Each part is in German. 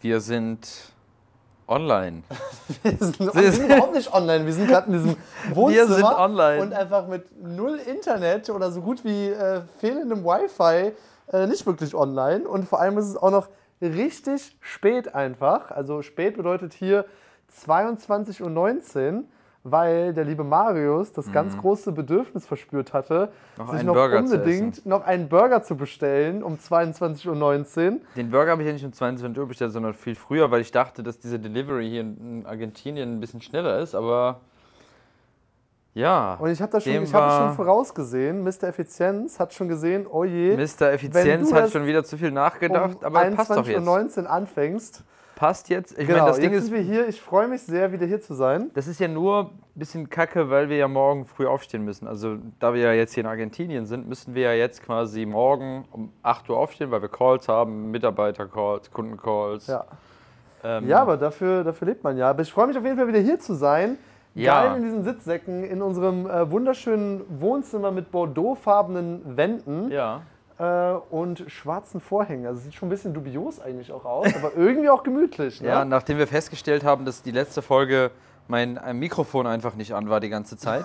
Wir sind online. wir, sind, wir sind überhaupt nicht online. Wir sind gerade in diesem Wohnzimmer Wir sind online. und einfach mit null Internet oder so gut wie äh, fehlendem Wi-Fi äh, nicht wirklich online. Und vor allem ist es auch noch richtig spät einfach. Also spät bedeutet hier 22.19 Uhr weil der liebe Marius das ganz große Bedürfnis verspürt hatte, Mhm. Noch sich noch Burger unbedingt noch einen Burger zu bestellen um 22.19 Uhr. Den Burger habe ich ja nicht um 22 Uhr bestellt, sondern viel früher, weil ich dachte, dass diese Delivery hier in Argentinien ein bisschen schneller ist, aber ja. Und ich habe das schon, ich hab das schon vorausgesehen. Mr. Effizienz hat schon gesehen, oh je, Mr. Effizienz du hat schon wieder zu viel nachgedacht, um aber passt doch jetzt. 21.19 Uhr anfängst. Passt jetzt. Ich Genau, meine, das Ding jetzt ist, sind wir hier. Ich freue mich sehr, wieder hier zu sein. das ist ja nur ein bisschen kacke, weil wir ja morgen früh aufstehen müssen. Also, da wir ja jetzt hier in Argentinien sind, müssen wir ja jetzt quasi morgen um 8 Uhr aufstehen, weil wir Calls haben, Mitarbeiter-Calls, Kunden-Calls. Ja, Ähm, ja aber dafür, dafür lebt man ja. Aber ich freue mich auf jeden Fall wieder hier zu sein. Ja. Geil in diesen Sitzsäcken, in unserem äh, wunderschönen Wohnzimmer mit bordeauxfarbenen Wänden ja. Äh, und schwarzen Vorhängen. Also sieht schon ein bisschen dubios eigentlich auch aus, aber irgendwie auch gemütlich. Ne? Ja, nachdem wir festgestellt haben, dass die letzte Folge mein Mikrofon einfach nicht an war die ganze Zeit,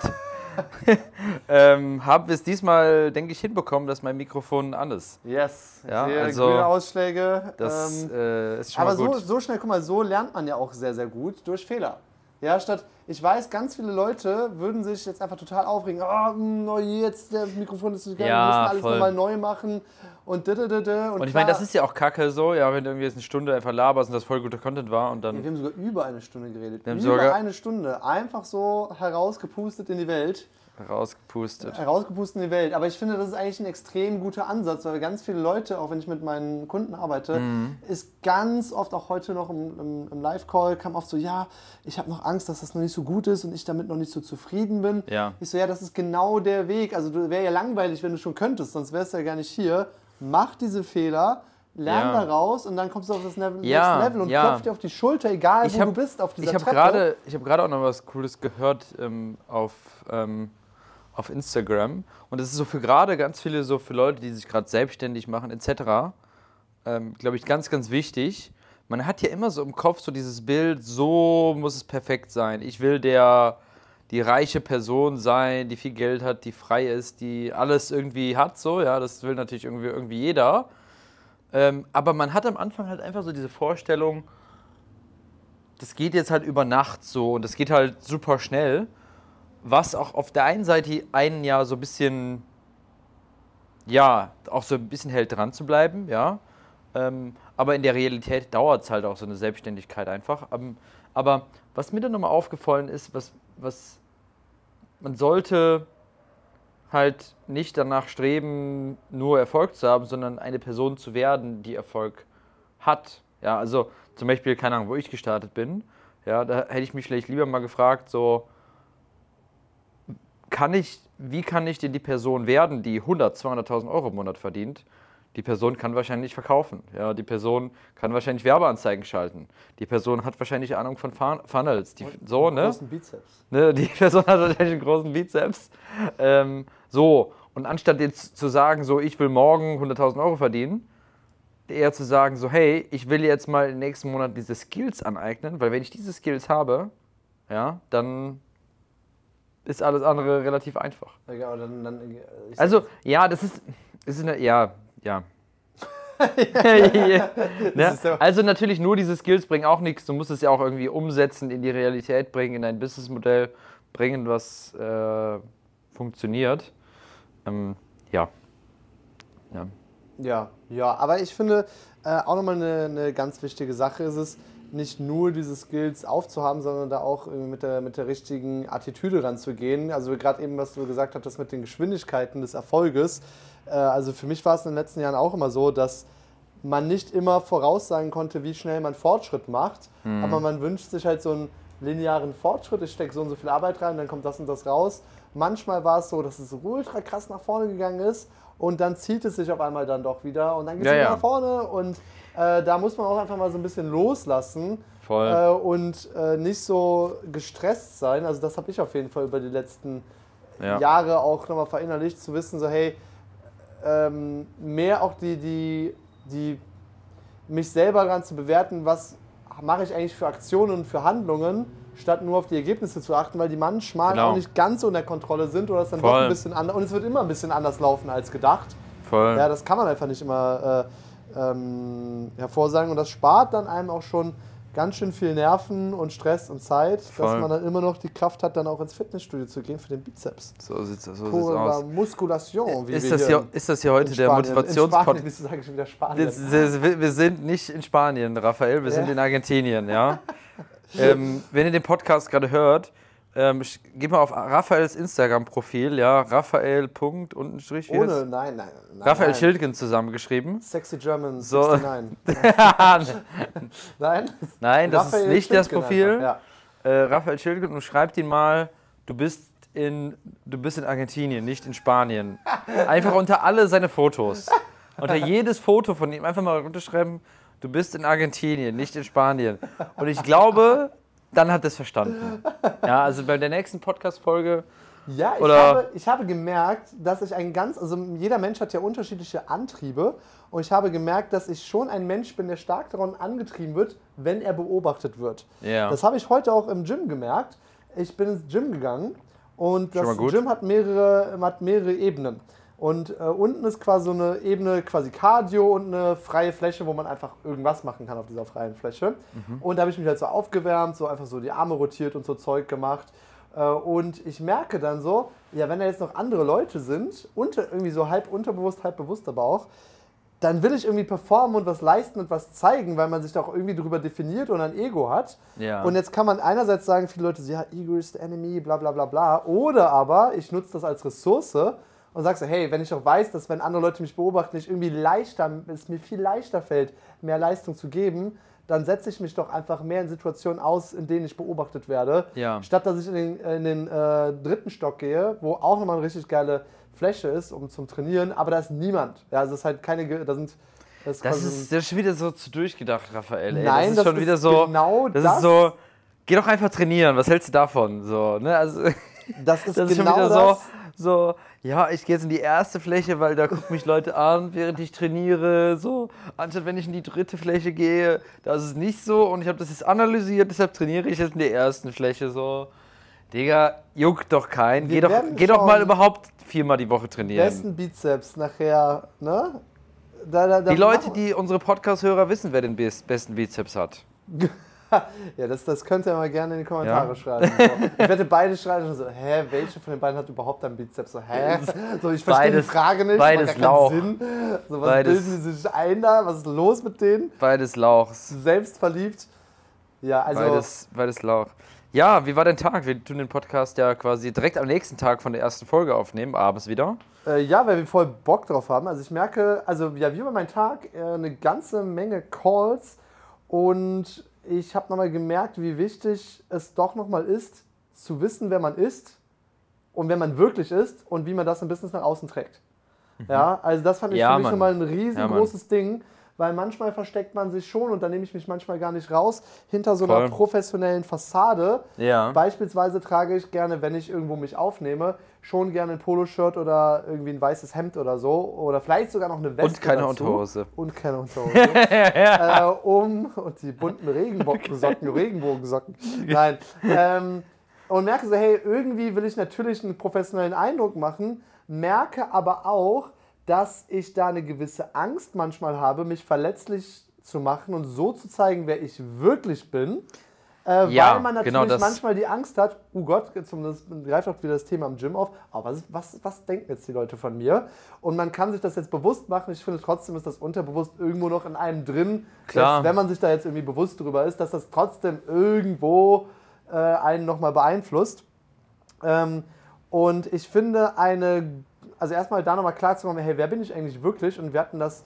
ähm, haben wir es diesmal, denke ich, hinbekommen, dass mein Mikrofon an ist. Yes, Ja, sehe also grüne Ausschläge. Das ähm, äh, ist schon Aber mal so, gut. so schnell, guck mal, so lernt man ja auch sehr, sehr gut durch Fehler. Ja, statt, ich weiß, ganz viele Leute würden sich jetzt einfach total aufregen. Oh, jetzt, der Mikrofon ist nicht geil, Ja, wir müssen alles voll. nochmal neu machen und da, da, da, da. Und ich meine, das ist ja auch kacke so, ja, wenn du irgendwie jetzt eine Stunde einfach laberst und das voll guter Content war und Wir dann. haben sogar über eine Stunde geredet. Wir haben über sogar- eine Stunde. Einfach so herausgepustet in die Welt. Rausgepustet. Herausgepustet in die Welt. Aber ich finde, das ist eigentlich ein extrem guter Ansatz, weil ganz viele Leute, auch wenn ich mit meinen Kunden arbeite, Mhm. ist ganz oft, auch heute noch im, im, im Live-Call, kam oft so, ja, ich habe noch Angst, dass das noch nicht so gut ist und ich damit noch nicht so zufrieden bin. Ja. Ich so, ja, das ist genau der Weg. Also du wäre ja langweilig, wenn du schon könntest, sonst wärst du ja gar nicht hier. Mach diese Fehler. Lern Ja. daraus und dann kommst du auf das Level, Ja, Level und ja. klopf dir auf die Schulter, egal Ich wo hab- du bist, auf dieser Ich habe Treppe. gerade ich hab gerade auch noch was Cooles gehört ähm, auf, ähm, auf Instagram. Und das ist so für gerade ganz viele, so für Leute, die sich gerade selbstständig machen, etc., ähm, glaube ich, ganz, ganz wichtig. Man hat ja immer so im Kopf so dieses Bild, so muss es perfekt sein. Ich will der, die reiche Person sein, die viel Geld hat, die frei ist, die alles irgendwie hat, so, ja, das will natürlich irgendwie, irgendwie jeder. Ähm, aber man hat am Anfang halt einfach so diese Vorstellung, das geht jetzt halt über Nacht so und das geht halt super schnell, was auch auf der einen Seite einen ja so ein bisschen, ja, auch so ein bisschen hält dran zu bleiben, ja. Ähm, aber in der Realität dauert es halt auch so eine Selbstständigkeit einfach. Ähm, aber was mir dann nochmal aufgefallen ist, was, was man sollte halt nicht danach streben, nur Erfolg zu haben, sondern eine Person zu werden, die Erfolg hat. Ja, also zum Beispiel, keine Ahnung, wo ich gestartet bin, ja, da hätte ich mich vielleicht lieber mal gefragt, so, kann ich, wie kann ich denn die Person werden, die 100, 200.000 Euro im Monat verdient? Die Person kann wahrscheinlich verkaufen. Ja, die Person kann wahrscheinlich Werbeanzeigen schalten. Die Person hat wahrscheinlich Ahnung von Fun- Funnels. Die, so, ne? Großen Bizeps. Ne, die Person hat wahrscheinlich einen großen Bizeps. Ähm, so, und anstatt jetzt zu sagen, so, ich will morgen 100.000 Euro verdienen, eher zu sagen, so, hey, ich will jetzt mal im nächsten Monat diese Skills aneignen, weil wenn ich diese Skills habe, ja, dann ist alles andere relativ einfach. Ja, aber dann, dann, äh, Also, ja, das ist, ist eine, ja, ja. ja. Ne? so. Also natürlich nur diese Skills bringen auch nichts. Du musst es ja auch irgendwie umsetzen, in die Realität bringen, in dein Businessmodell bringen, was äh, funktioniert. Ähm, ja. ja. Ja, ja, aber ich finde äh, auch nochmal eine, eine ganz wichtige Sache ist es, nicht nur diese Skills aufzuhaben, sondern da auch mit der, mit der richtigen Attitüde ranzugehen. Also gerade eben, was du gesagt hast, mit den Geschwindigkeiten des Erfolges. Äh, also für mich war es in den letzten Jahren auch immer so, dass man nicht immer voraussagen konnte, wie schnell man Fortschritt macht, aber man wünscht sich halt so einen linearen Fortschritt. Ich stecke so und so viel Arbeit rein, dann kommt das und das raus. Manchmal war es so, dass es ultra krass nach vorne gegangen ist und dann zieht es sich auf einmal dann doch wieder und dann geht es Ja, wieder ja. nach vorne und äh, da muss man auch einfach mal so ein bisschen loslassen äh, und äh, nicht so gestresst sein. Also das habe ich auf jeden Fall über die letzten Ja. Jahre auch nochmal verinnerlicht, zu wissen, so hey, ähm, mehr auch die, die, die, mich selber daran zu bewerten, was mache ich eigentlich für Aktionen und für Handlungen, statt nur auf die Ergebnisse zu achten, weil die manchmal Genau. auch nicht ganz so unter Kontrolle sind oder es dann doch Voll. ein bisschen anders und es wird immer ein bisschen anders laufen als gedacht. Voll. Ja, das kann man einfach nicht immer äh, ähm, hervorsagen und das spart dann einem auch schon ganz schön viel Nerven und Stress und Zeit, dass Voll. man dann immer noch die Kraft hat, dann auch ins Fitnessstudio zu gehen für den Bizeps. so sieht's, so sieht's aus. Muskulation. Wie Ist das, hier ist das hier heute der Motivationspodcast? Wir sind nicht in Spanien, Raphael, wir sind Ja. in Argentinien, ja. Ähm, wenn ihr den Podcast gerade hört, ähm, geht mal auf Raphaels Instagram-Profil, ja, Raphael. Punkt, unten Strich, Ohne, nein, nein. nein Raphael nein. Schildgen zusammengeschrieben. Sexy German So. 69. Nein? Nein, das Raphael ist nicht das Schildgen Profil. einfach, Äh, Raphael Schildgen und schreibt ihn mal, du bist in, du bist in Argentinien, nicht in Spanien. Einfach unter alle seine Fotos. Unter jedes Foto von ihm einfach mal runterschreiben, du bist in Argentinien, nicht in Spanien. Und ich glaube, dann hat es verstanden. Ja, also bei der nächsten Podcast-Folge, Ja, ich, Oder- habe, ich habe gemerkt, dass ich ein ganz, also jeder Mensch hat ja unterschiedliche Antriebe und ich habe gemerkt, dass ich schon ein Mensch bin, der stark daran angetrieben wird, wenn er beobachtet wird. Ja. Das habe ich heute auch im Gym gemerkt. Ich bin ins Gym gegangen und das. Gym hat mehrere, hat mehrere Ebenen. Und äh, unten ist quasi so eine Ebene, quasi Cardio und eine freie Fläche, wo man einfach irgendwas machen kann auf dieser freien Fläche. Mhm. Und da habe ich mich halt so aufgewärmt, so einfach so die Arme rotiert und so Zeug gemacht. Äh, Und ich merke dann so, ja, wenn da jetzt noch andere Leute sind, unter, irgendwie so halb unterbewusst, halb bewusst aber auch, dann will ich irgendwie performen und was leisten und was zeigen, weil man sich da auch irgendwie darüber definiert und ein Ego hat. Ja. Und jetzt kann man einerseits sagen, viele Leute, so, ja, Ego is the enemy, bla bla bla bla. Oder aber ich nutze das als Ressource und sage so, hey, wenn ich doch weiß, dass wenn andere Leute mich beobachten, ich irgendwie leichter, es mir viel leichter fällt, mehr Leistung zu geben, dann setze ich mich doch einfach mehr in Situationen aus, in denen ich beobachtet werde, Ja. statt dass ich in den, in den äh, dritten Stock gehe, wo auch nochmal eine richtig geile Fläche ist, um zum Trainieren, aber da ist niemand. Ja, also es ist halt keine, da sind, das ist das ist, das ist schon wieder so zu durchgedacht, Raphael. Ey. Nein, das ist das schon ist wieder so. genau das, das. ist so. Geh doch einfach trainieren. Was hältst du davon? So, ne? Also, das ist Das ist genau schon wieder das. so, so, ja, ich gehe jetzt in die erste Fläche, weil da gucken mich Leute an, während ich trainiere. So, anstatt wenn ich in die dritte Fläche gehe, da ist es nicht so. Und ich habe das jetzt analysiert, deshalb trainiere ich jetzt in der ersten Fläche. So, Digga, juckt doch keinen. Geh doch, geh doch mal überhaupt viermal die Woche trainieren. besten Bizeps nachher, ne? Da, da, da Die Leute, die unsere Podcast-Hörer wissen, wer den bes- besten Bizeps hat. Ja, das, das könnt ihr mal gerne in die Kommentare Ja. schreiben. So. Ich werde beide schreiben und so, hä, welche von den beiden hat überhaupt einen Bizeps? So, hä? So, ich verstehe die Beides- Frage nicht, beides macht Lauch. Sinn. So, was Beides- bilden die sich ein da? Was ist los mit denen? Beides Lauchs. Selbstverliebt. Ja, also Beides, beides Lauch. Ja, wie war dein Tag? Wir tun den Podcast ja quasi direkt am nächsten Tag von der ersten Folge aufnehmen, abends wieder. Äh, ja, weil wir voll Bock drauf haben. Also ich merke, also ja, wie war mein Tag? Äh, eine ganze Menge Calls und ich habe nochmal gemerkt, wie wichtig es doch nochmal ist, zu wissen, wer man ist und wer man wirklich ist und wie man das im Business nach außen trägt. Ja, also das fand ich Mhm. Ja, für mich Mann. schon mal ein Ja, riesengroßes Ding, weil manchmal versteckt man sich schon und da nehme ich mich manchmal gar nicht raus hinter so einer Voll. professionellen Fassade. Ja. Beispielsweise trage ich gerne, wenn ich irgendwo mich aufnehme, schon gerne ein Poloshirt oder irgendwie ein weißes Hemd oder so. Oder vielleicht sogar noch eine Weste. Und keine dazu. Unterhose. Und keine Unterhose. äh, um, und die bunten Regenbogensocken, Regenbogensocken. Nein. Ähm, und merke so, hey, irgendwie will ich natürlich einen professionellen Eindruck machen, merke aber auch, dass ich da eine gewisse Angst manchmal habe, mich verletzlich zu machen und so zu zeigen, wer ich wirklich bin. Äh, Ja, weil man natürlich genau manchmal die Angst hat, oh Gott, jetzt um das greift auch wieder das Thema im Gym auf, aber was, was, was denken jetzt die Leute von mir? Und man kann sich das jetzt bewusst machen. Ich finde trotzdem ist das unterbewusst irgendwo noch in einem drin. Klar. Selbst wenn man sich da jetzt irgendwie bewusst drüber ist, dass das trotzdem irgendwo äh, einen nochmal beeinflusst. Ähm, und ich finde eine, also erstmal da nochmal klar zu machen, hey, wer bin ich eigentlich wirklich? Und wir hatten das,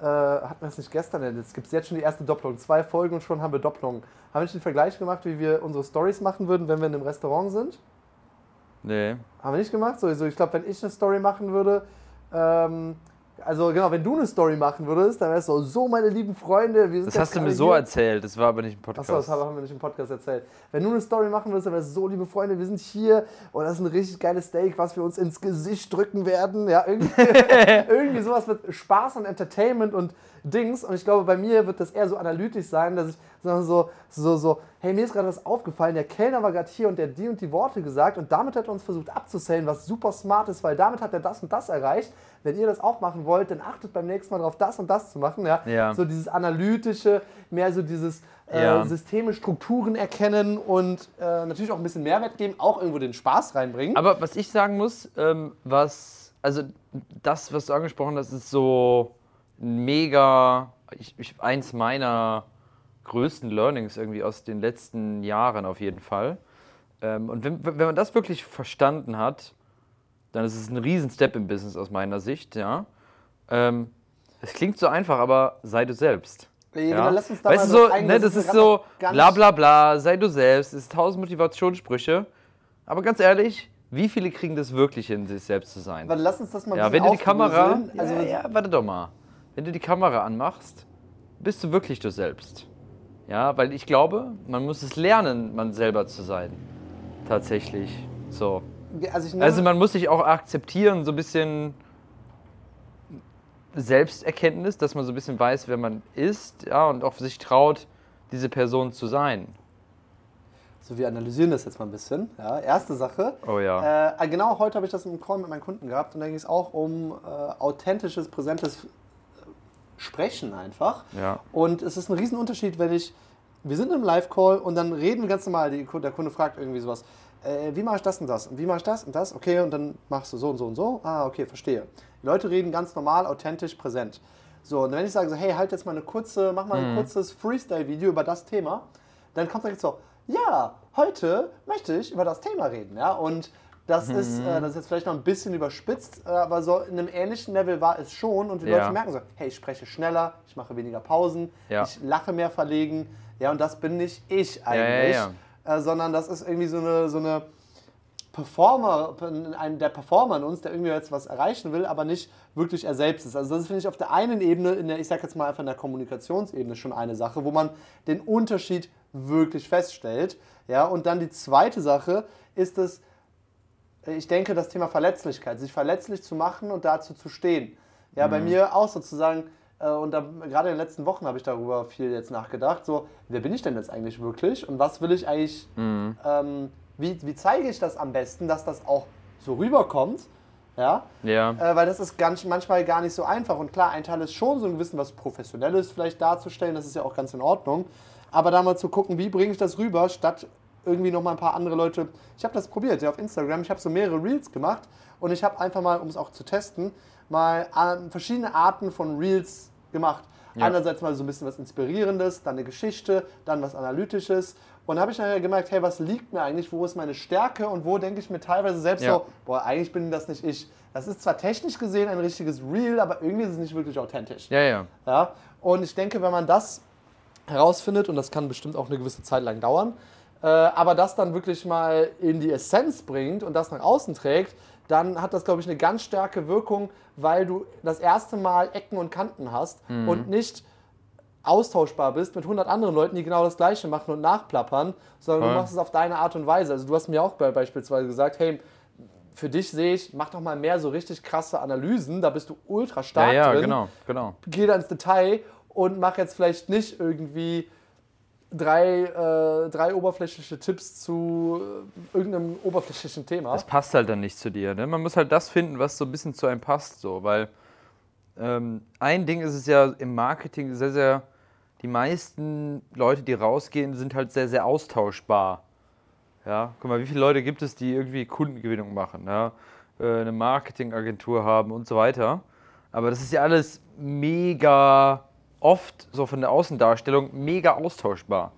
äh, hatten wir das nicht gestern, jetzt gibt es jetzt schon die erste Doppelung. Zwei Folgen und schon haben wir Doppelungen. Haben wir nicht den Vergleich gemacht, wie wir unsere Stories machen würden, wenn wir in einem Restaurant sind? Nee. Haben wir nicht gemacht? So, so, ich glaube, wenn ich eine Story machen würde, ähm, Also genau, wenn du eine Story machen würdest, dann wärst du so, meine lieben Freunde. Wir sind das hast du mir so hier. erzählt, das war aber nicht im Podcast. Achso, das haben wir nicht im Podcast erzählt. Wenn du eine Story machen würdest, dann wärst du so, liebe Freunde, wir sind hier und das ist ein richtig geiles Steak, was wir uns ins Gesicht drücken werden. Ja, irgendwie, irgendwie sowas mit Spaß und Entertainment und Dings. Und ich glaube, bei mir wird das eher so analytisch sein, dass ich so, so, so, hey, mir ist gerade was aufgefallen, der Kellner war gerade hier und der die und die Worte gesagt und damit hat er uns versucht abzusellen, was super smart ist, weil damit hat er das und das erreicht. Wenn ihr das auch machen wollt, dann achtet beim nächsten Mal darauf, das und das zu machen. Ja? ja. So dieses analytische, mehr so dieses äh, ja. Systeme, Strukturen erkennen und äh, natürlich auch ein bisschen Mehrwert geben, auch irgendwo den Spaß reinbringen. Aber was ich sagen muss, ähm, was, also das, was du angesprochen hast, ist so mega, ich, ich, eins meiner größten Learnings irgendwie aus den letzten Jahren auf jeden Fall. Ähm, und wenn, wenn man das wirklich verstanden hat, dann ist es ein Riesen-Step im Business aus meiner Sicht, ja. Ähm, es klingt so einfach, aber sei du selbst. Ja, ja. Lass uns da weißt du so, ne, das ist so bla bla bla, sei du selbst, es ist tausend Motivationssprüche. Aber ganz ehrlich, wie viele kriegen das wirklich hin, sich selbst zu sein? Warte, lass uns das mal ja, wenn du die Kamera, also ja, ja, warte doch mal. Wenn du die Kamera anmachst, bist du wirklich du selbst. Ja, weil ich glaube, man muss es lernen, man selber zu sein. Tatsächlich. So. Also, also man muss sich auch akzeptieren, so ein bisschen Selbsterkenntnis, dass man so ein bisschen weiß, wer man ist, ja, und auch sich traut, diese Person zu sein. So, wir analysieren das jetzt mal ein bisschen. Ja, erste Sache. Oh ja. Äh, genau heute habe ich das im Call mit meinen Kunden gehabt und da ging es auch um äh, authentisches, präsentes Sprechen einfach. Ja. Und es ist ein Riesenunterschied, wenn ich, wir sind im Live-Call und dann reden wir ganz normal, die, der Kunde fragt irgendwie sowas, äh, wie mache ich das und das? Und wie mache ich das und das? Okay, und dann machst du so und so und so. Ah, okay, verstehe. Die Leute reden ganz normal, authentisch, präsent. So, und wenn ich sage so, hey, halt jetzt mal eine kurze, mach mal ein mhm. kurzes Freestyle-Video über das Thema, dann kommt direkt so, ja, heute möchte ich über das Thema reden, ja, und das, mhm. ist, äh, das ist jetzt vielleicht noch ein bisschen überspitzt, äh, aber so in einem ähnlichen Level war es schon und die ja. Leute merken so, hey, ich spreche schneller, ich mache weniger Pausen, ja. ich lache mehr verlegen, ja, und das bin nicht ich eigentlich. Äh, sondern das ist irgendwie so eine, so eine Performer, ein, der Performer in uns, der irgendwie jetzt was erreichen will, aber nicht wirklich er selbst ist. Also das finde ich auf der einen Ebene, in der, ich sage jetzt mal einfach in der Kommunikationsebene schon eine Sache, wo man den Unterschied wirklich feststellt. Ja, und dann die zweite Sache ist es, ich denke, das Thema Verletzlichkeit, sich verletzlich zu machen und dazu zu stehen. Ja, mhm. bei mir auch sozusagen äh, und da, gerade in den letzten Wochen habe ich darüber viel jetzt nachgedacht. So, wer bin ich denn jetzt eigentlich wirklich? Und was will ich eigentlich, mhm. ähm, wie, wie zeige ich das am besten, dass das auch so rüberkommt? Ja. ja. Äh, weil das ist ganz, manchmal gar nicht so einfach. Und klar, ein Teil ist schon so ein Gewissen, was Professionelles vielleicht darzustellen, das ist ja auch ganz in Ordnung. Aber da mal zu gucken, wie bringe ich das rüber, statt irgendwie noch mal ein paar andere Leute. Ich habe das probiert, ja, auf Instagram. Ich habe so mehrere Reels gemacht und ich habe einfach mal, um es auch zu testen, mal verschiedene Arten von Reels gemacht. Ja. Einerseits mal so ein bisschen was Inspirierendes, dann eine Geschichte, dann was Analytisches. Und da habe ich nachher gemerkt, hey, was liegt mir eigentlich, wo ist meine Stärke und wo denke ich mir teilweise selbst ja. so, boah, eigentlich bin das nicht ich. Das ist zwar technisch gesehen ein richtiges Reel, aber irgendwie ist es nicht wirklich authentisch. Ja, ja. ja? Und ich denke, wenn man das herausfindet, und das kann bestimmt auch eine gewisse Zeit lang dauern, aber das dann wirklich mal in die Essenz bringt und das nach außen trägt, dann hat das, glaube ich, eine ganz starke Wirkung, weil du das erste Mal Ecken und Kanten hast mhm. und nicht austauschbar bist mit 100 anderen Leuten, die genau das Gleiche machen und nachplappern, sondern ja. du machst es auf deine Art und Weise. Also du hast mir auch beispielsweise gesagt, hey, für dich sehe ich, mach doch mal mehr so richtig krasse Analysen, da bist du ultra stark ja, ja, drin. genau, genau. Geh da ins Detail und mach jetzt vielleicht nicht irgendwie drei, äh, drei oberflächliche Tipps zu äh, irgendeinem oberflächlichen Thema. Das passt halt dann nicht zu dir. Ne? Man muss halt das finden, was so ein bisschen zu einem passt. So, weil ähm, ein Ding ist es ja im Marketing sehr, sehr, die meisten Leute, die rausgehen, sind halt sehr, sehr austauschbar. Ja, guck mal, wie viele Leute gibt es, die irgendwie Kundengewinnung machen, ja? Äh, eine Marketingagentur haben und so weiter. Aber das ist ja alles mega oft so von der Außendarstellung mega austauschbar.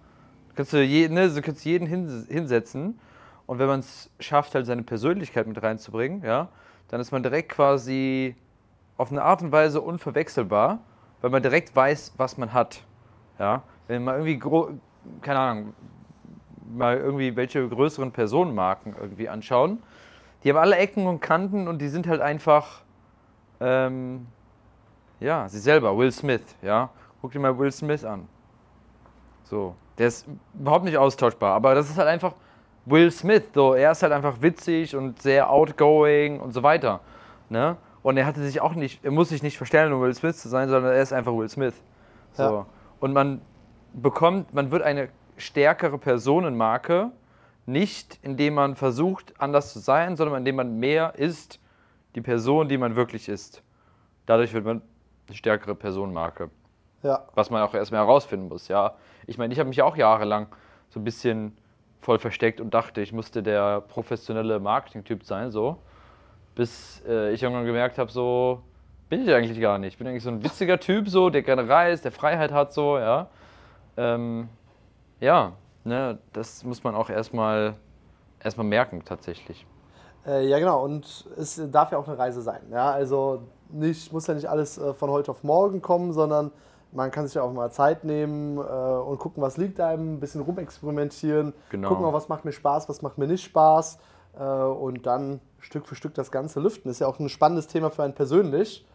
Kannst, du je, ne, du kannst jeden hinsetzen und wenn man es schafft, halt seine Persönlichkeit mit reinzubringen, ja, dann ist man direkt quasi auf eine Art und Weise unverwechselbar, weil man direkt weiß, was man hat. Ja? Wenn man irgendwie, keine Ahnung, mal irgendwie welche größeren Personenmarken irgendwie anschauen, die haben alle Ecken und Kanten und die sind halt einfach ähm, Ja, sie selber, Will Smith, ja. Guck dir mal Will Smith an. So, der ist überhaupt nicht austauschbar, aber das ist halt einfach Will Smith, so, er ist halt einfach witzig und sehr outgoing und so weiter, ne? Und er hatte sich auch nicht, er muss sich nicht verstellen, um Will Smith zu sein, sondern er ist einfach Will Smith. So. Ja. Und man bekommt, man wird eine stärkere Personenmarke, nicht indem man versucht, anders zu sein, sondern indem man mehr ist, die Person, die man wirklich ist. Dadurch wird man eine stärkere Personenmarke. Ja. Was man auch erstmal herausfinden muss, ja. Ich meine, ich habe mich auch jahrelang so ein bisschen voll versteckt und dachte, ich musste der professionelle Marketing-Typ sein, so. Bis äh, ich irgendwann gemerkt habe, so bin ich eigentlich gar nicht. Ich bin eigentlich so ein witziger Typ, so, der gerne reist, der Freiheit hat, so, ja. Ähm, ja, ne, das muss man auch erstmal erstmal merken, tatsächlich. Äh, ja, genau. Und es darf ja auch eine Reise sein. Ja, also nicht, muss ja nicht alles äh, von heute auf morgen kommen, sondern man kann sich ja auch mal Zeit nehmen äh, und gucken, was liegt einem, ein bisschen rumexperimentieren, Genau. gucken auch, was macht mir Spaß, was macht mir nicht Spaß äh, und dann Stück für Stück das Ganze lüften. Ist ja auch ein spannendes Thema für einen persönlich.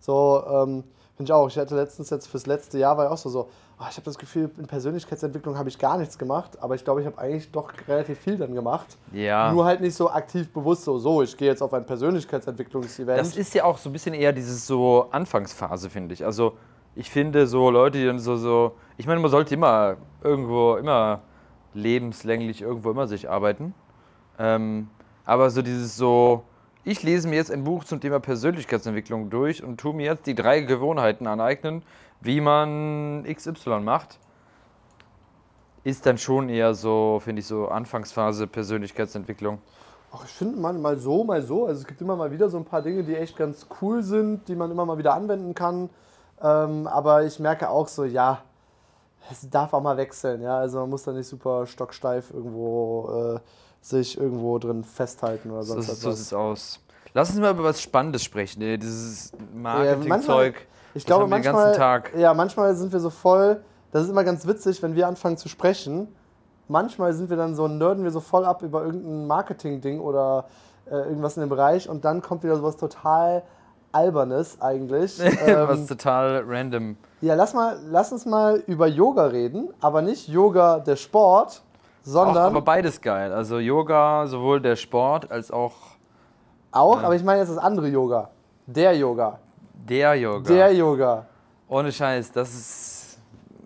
So, ähm, finde ich auch. Ich hatte letztens jetzt fürs letzte Jahr war ich auch so, so ah, ich habe das Gefühl, in Persönlichkeitsentwicklung habe ich gar nichts gemacht, aber ich glaube, ich habe eigentlich doch relativ viel dann gemacht. Ja. Nur halt nicht so aktiv bewusst so, so, ich gehe jetzt auf ein Persönlichkeitsentwicklungsevent. Das ist ja auch so ein bisschen eher dieses so Anfangsphase, finde ich. Also ich finde so Leute, die dann so, so, ich meine, man sollte immer irgendwo, immer lebenslänglich irgendwo immer sich arbeiten. Ähm, aber so dieses so, ich lese mir jetzt ein Buch zum Thema Persönlichkeitsentwicklung durch und tue mir jetzt die drei Gewohnheiten aneignen, wie man XY macht, ist dann schon eher so, finde ich, so Anfangsphase Persönlichkeitsentwicklung. Ach, ich finde man mal so, mal so. Also es gibt immer mal wieder so ein paar Dinge, die echt ganz cool sind, die man immer mal wieder anwenden kann. Ähm, aber ich merke auch so, ja, es darf auch mal wechseln. Ja, also man muss da nicht super stocksteif irgendwo äh, sich irgendwo drin festhalten oder So, sonst so etwas. sieht's aus. Lass uns mal über was Spannendes sprechen. Dieses Marketingzeug. Ich das glaube, manchmal, ganzen Tag. ja, manchmal sind wir so voll. Das ist immer ganz witzig, wenn wir anfangen zu sprechen. Manchmal sind wir dann so, nerden wir so voll ab über irgendein Marketing-Ding oder äh, irgendwas in dem Bereich und dann kommt wieder sowas total Albernes eigentlich. was ähm, total random. ja, lass, mal, lass uns mal über Yoga reden, aber nicht Yoga der Sport, Auch, sondern aber beides geil. Also Yoga, sowohl der Sport als auch auch, aber ich meine jetzt das andere Yoga. Der Yoga. der Yoga. Der Yoga. Ohne Scheiß, das ist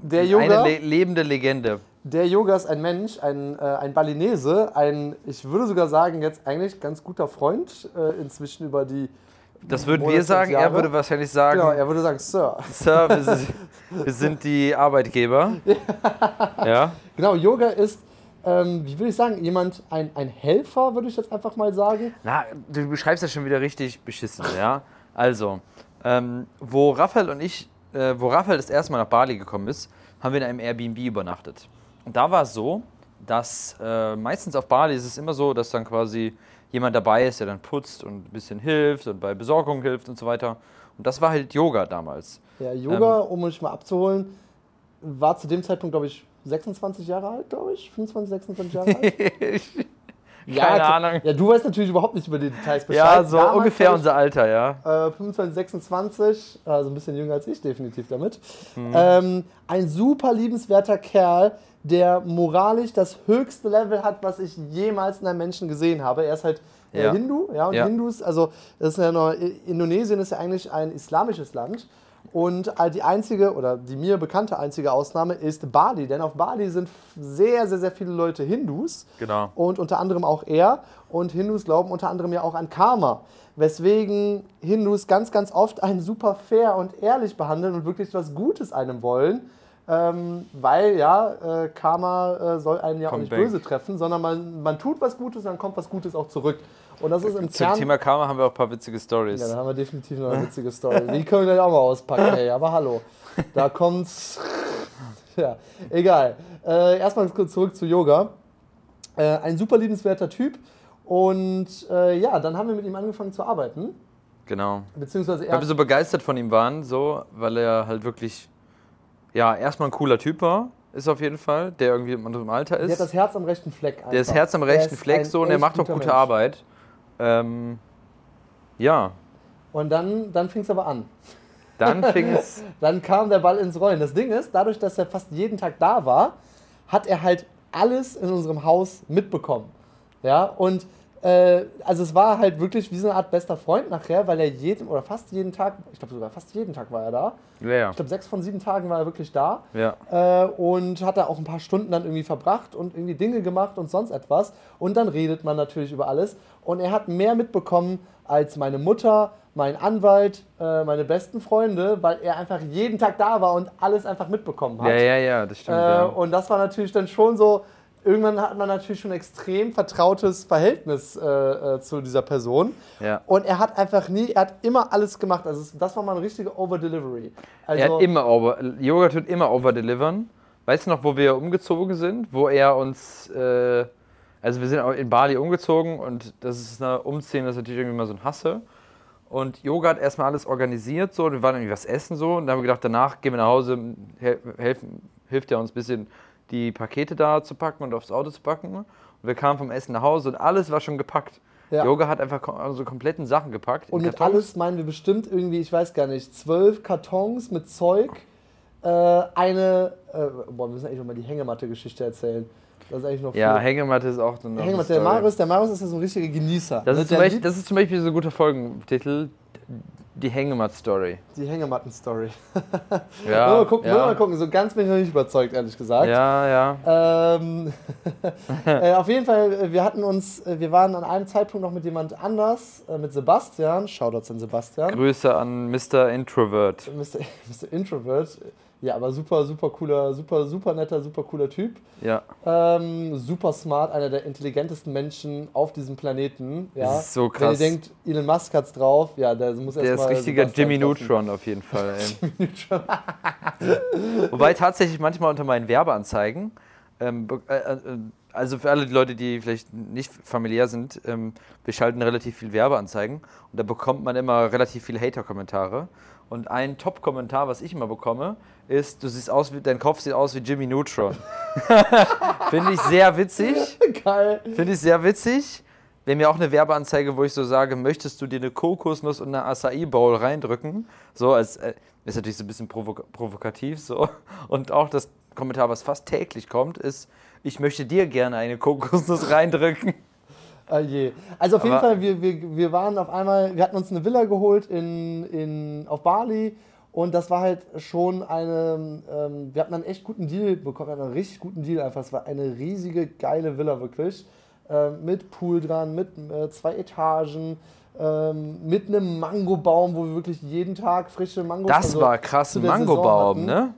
Der Yoga. eine le lebende Legende. Der Yoga ist ein Mensch, ein, äh, ein Balinese, ein, ich würde sogar sagen, jetzt eigentlich ganz guter Freund, äh, inzwischen über die. Das würden Monate wir sagen. Er würde wahrscheinlich sagen, Genau, er würde sagen, Sir. Sir, wir sind, wir sind die Arbeitgeber. ja. Genau, Yoga ist, ähm, wie würde ich sagen, jemand, ein, ein Helfer, würde ich jetzt einfach mal sagen. Na, du beschreibst das schon wieder richtig beschissen, ja. Also, ähm, wo Raphael und ich, äh, wo Raphael das erste Mal nach Bali gekommen ist, haben wir in einem Airbnb übernachtet. Und da war es so, dass äh, meistens auf Bali ist es immer so, dass dann quasi jemand dabei ist, der dann putzt und ein bisschen hilft und bei Besorgung hilft und so weiter. Und das war halt Yoga damals. Ja, Yoga, Ähm. um mich mal abzuholen, war zu dem Zeitpunkt, glaube ich, 26 Jahre alt, glaube ich. 25, 26 Jahre alt. ja, Keine klar. Ahnung. Ja, du weißt natürlich überhaupt nicht über die Details Bescheid. ja, so Damals, ungefähr unser Alter, ja. Äh, 25, 26, also ein bisschen jünger als ich definitiv damit. Mhm. Ähm, ein super liebenswerter Kerl, der moralisch das höchste Level hat, was ich jemals in einem Menschen gesehen habe. Er ist halt äh, Ja. Hindu, ja, und Ja. Hindus, also das ist ja noch, Indonesien ist ja eigentlich ein islamisches Land. Und die einzige oder die mir bekannte einzige Ausnahme ist Bali, denn auf Bali sind sehr, sehr, sehr viele Leute Hindus Genau. und unter anderem auch er. Und Hindus glauben unter anderem ja auch an Karma. Weswegen Hindus ganz, ganz oft einen super fair und ehrlich behandeln und wirklich was Gutes einem wollen. Ähm, weil ja, äh, Karma äh, soll einen ja auch Kommt nicht back. böse treffen, sondern man, man tut was Gutes und dann kommt was Gutes auch zurück. Und das ist im Zum Kern. Thema Karma haben wir auch ein paar witzige Stories. Ja, dann haben wir definitiv noch eine witzige Story. Die können wir gleich auch mal auspacken, ey. Aber hallo. Da kommt's. Ja, egal. Äh, erstmal kurz zurück zu Yoga. Äh, ein super liebenswerter Typ. Und äh, ja, dann haben wir mit ihm angefangen zu arbeiten. Genau. Beziehungsweise Weil er. wir so begeistert von ihm waren, so, weil er halt wirklich, ja, erstmal ein cooler Typ war, ist auf jeden Fall, der irgendwie in unserem Alter Der hat ist. das Herz am rechten Fleck. Einfach. Der ist Herz am rechten ist Fleck so und er macht auch gute Mensch. Arbeit. Ähm, ja, Und dann, dann fing es aber an. Dann fing es. dann kam der Ball ins Rollen. Das Ding ist, dadurch, dass er fast jeden Tag da war, hat er halt alles in unserem Haus mitbekommen. Ja, und äh, also es war halt wirklich wie so eine Art bester Freund nachher, weil er jeden oder fast jeden Tag, ich glaube sogar fast jeden Tag war er da. Ja. Ich glaube, sechs von sieben Tagen war er wirklich da. Ja. Äh, und hat da auch ein paar Stunden dann irgendwie verbracht und irgendwie Dinge gemacht und sonst etwas. Und dann redet man natürlich über alles. Und er hat mehr mitbekommen als meine Mutter, mein Anwalt, äh, meine besten Freunde, weil er einfach jeden Tag da war und alles einfach mitbekommen hat. Ja, ja, ja, das stimmt. Äh, ja. Und das war natürlich dann schon so, irgendwann hat man natürlich schon ein extrem vertrautes Verhältnis äh, äh, zu dieser Person. Ja. Und er hat einfach nie, er hat immer alles gemacht. Also das war mal eine richtige Overdelivery. Also, er hat immer over. Yoga tut immer overdelivern. Weißt du noch, wo wir umgezogen sind? Wo er uns. Äh, also, wir sind in Bali umgezogen und das ist eine Umziehen, das ist natürlich irgendwie mal so ein Hasse. Und Yoga hat erstmal alles organisiert so. und Wir waren irgendwie was essen so. Und dann haben wir gedacht, danach gehen wir nach Hause, hel helfen, hilft er uns ein bisschen, die Pakete da zu packen und aufs Auto zu packen. Und wir kamen vom Essen nach Hause und alles war schon gepackt. Ja. Yoga hat einfach kom- also kompletten Sachen gepackt. und mit Kartons. alles meinen wir bestimmt irgendwie, ich weiß gar nicht, zwölf Kartons mit Zeug. Äh, eine, äh, boah, wir müssen eigentlich noch mal die Hängematte-Geschichte erzählen. Das ist eigentlich noch Ja, viel. Hängematte ist auch so eine Hängematte, der. Marius, der Marius ist ja so ein richtiger Genießer. Das Ne, ist, zum Beispiel, das ist zum Beispiel so ein guter Folgentitel. Die Hängematt-Story. die Hängematten-Story. Ja, Mal gucken, ja. mal gucken. So ganz bin ich noch nicht überzeugt, ehrlich gesagt. Ja, ja. Ähm, äh, auf jeden Fall, äh, wir hatten uns, äh, wir waren an einem Zeitpunkt noch mit jemand anders, äh, mit Sebastian. Shoutouts an Sebastian. Grüße an Mr. Introvert. Mr. Mr. Introvert. Ja, aber super, super cooler, super, super netter, super cooler Typ. Ja, Ähm, super smart, einer der intelligentesten Menschen auf diesem Planeten. Ja. Das ist so Wenn ihr krass. denkt, Elon Musk hat's drauf, ja, der muss der erstmal. ist richtiger Jimmy Neutron auf jeden Fall. Ey. Wobei tatsächlich manchmal unter meinen Werbeanzeigen, ähm, be- äh, äh, also für alle die Leute, die vielleicht nicht familiär sind, ähm, wir schalten relativ viel Werbeanzeigen und da bekommt man immer relativ viele Hater-Kommentare. Und ein Top-Kommentar, was ich immer bekomme, ist, du siehst aus wie, dein Kopf sieht aus wie Jimmy Neutron. Finde ich sehr witzig. Geil. Finde ich sehr witzig. Wir haben ja auch eine Werbeanzeige, wo ich so sage, möchtest du dir eine Kokosnuss und eine Acai Bowl reindrücken? So, als äh, ist natürlich so ein bisschen provok provokativ so. Und auch das Kommentar, was fast täglich kommt, ist, ich möchte dir gerne eine Kokosnuss reindrücken. Ah je. Also auf jeden Aber- Fall, wir, wir, wir waren auf einmal, wir hatten uns eine Villa geholt in, in, auf Bali und das war halt schon eine, ähm, wir hatten einen echt guten Deal bekommen, einen richtig guten Deal einfach. Es war eine riesige, geile Villa wirklich. Ähm, mit Pool dran, mit äh, zwei Etagen, ähm, mit einem Mangobaum, wo wir wirklich jeden Tag frische Mangos Das also war krass, ein Mangobaum, ne?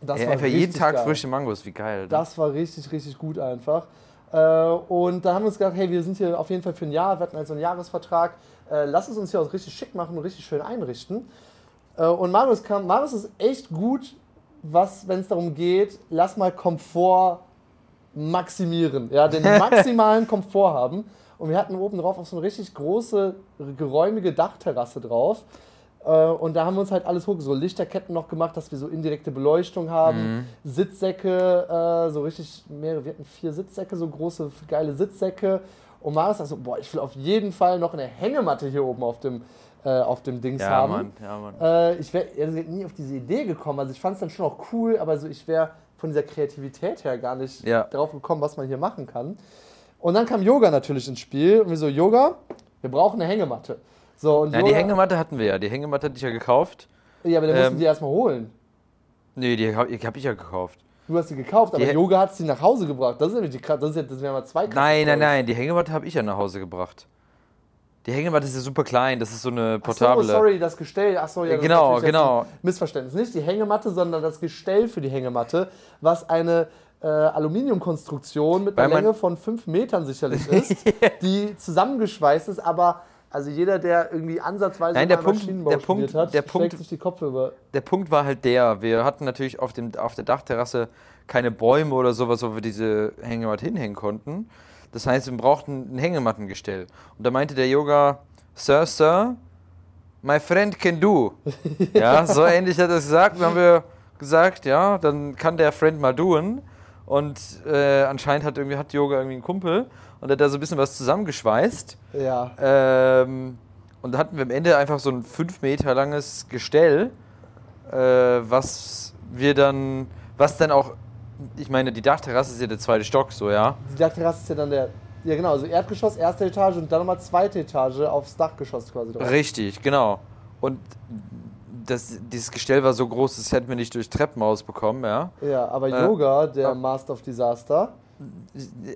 Das Ey, war einfach jeden Tag geil. frische Mangos, wie geil. Das war richtig, richtig gut einfach. Äh, und da haben wir uns gedacht, hey, wir sind hier auf jeden Fall für ein Jahr, wir hatten also einen Jahresvertrag, äh, lass es uns hier auch richtig schick machen und richtig schön einrichten. Äh, und Marius kam, Marius ist echt gut, was, wenn es darum geht, lass mal Komfort maximieren, ja, den maximalen Komfort haben. Und wir hatten oben drauf auch so eine richtig große, geräumige Dachterrasse drauf. Äh, Und da haben wir uns halt alles hoch, so Lichterketten noch gemacht, dass wir so indirekte Beleuchtung haben, Sitzsäcke, äh, so richtig mehrere, wir hatten vier Sitzsäcke, so große, geile Sitzsäcke. Und Marius sagt so, boah, ich will auf jeden Fall noch eine Hängematte hier oben auf dem, äh, auf dem Dings ja, haben. Mann, ja, Mann. Äh, ich wäre also nie auf diese Idee gekommen. Also ich fand es dann schon auch cool, aber so ich wäre von dieser Kreativität her gar nicht Ja. drauf gekommen, was man hier machen kann. Und dann kam Yoga natürlich ins Spiel und wir so, Yoga, wir brauchen eine Hängematte. So, und Ja, Yoga, die Hängematte hatten wir ja. Die Hängematte hatte ich ja gekauft. Ja, aber dann mussten ähm, die erstmal holen. Nee, die habe hab ich ja gekauft. Du hast sie gekauft, aber Die- Yoga hat sie nach Hause gebracht. Das ist nämlich die das ist ja, das wären mal zwei krasse Nein, nein, nein, die Hängematte habe ich ja nach Hause gebracht. Die Hängematte ist ja super klein, das ist so eine Ach so, portable. sorry, das Gestell. Achso, ja, das ist Genau, jetzt genau. ein Missverständnis. Nicht die Hängematte, sondern das Gestell für die Hängematte, was eine äh, Aluminiumkonstruktion mit Weil einer Länge von 5 Metern sicherlich ist, die zusammengeschweißt ist, aber also jeder, der irgendwie ansatzweise Nein, der Punkt- Maschinenbau der Punkt- hat, der Punkt- sich die Kopf über. Der Punkt war halt der, wir hatten natürlich auf, dem, auf der Dachterrasse keine Bäume oder sowas, wo wir diese Hängematte hinhängen konnten. Das heißt, wir brauchten ein Hängemattengestell. Und da meinte der Yoga, Sir, Sir, my friend can do. ja, so ähnlich hat er es gesagt. Dann haben wir gesagt, ja, dann kann der Friend mal doen. Und äh, anscheinend hat irgendwie hat Yoga irgendwie einen Kumpel und hat da so ein bisschen was zusammengeschweißt. Ja. Ähm, und da hatten wir am Ende einfach so ein fünf Meter langes Gestell, äh, was wir dann, was dann auch, ich meine, die Dachterrasse ist ja der zweite Stock, so, ja. Die Dachterrasse ist ja dann der, ja genau, also Erdgeschoss, erste Etage und dann nochmal zweite Etage aufs Dachgeschoss quasi drauf. Richtig, genau. Und das, dieses Gestell war so groß, das hätten wir nicht durch Treppenhaus bekommen, ja. Ja, aber Äh, Yoga, der äh, Master of Disaster,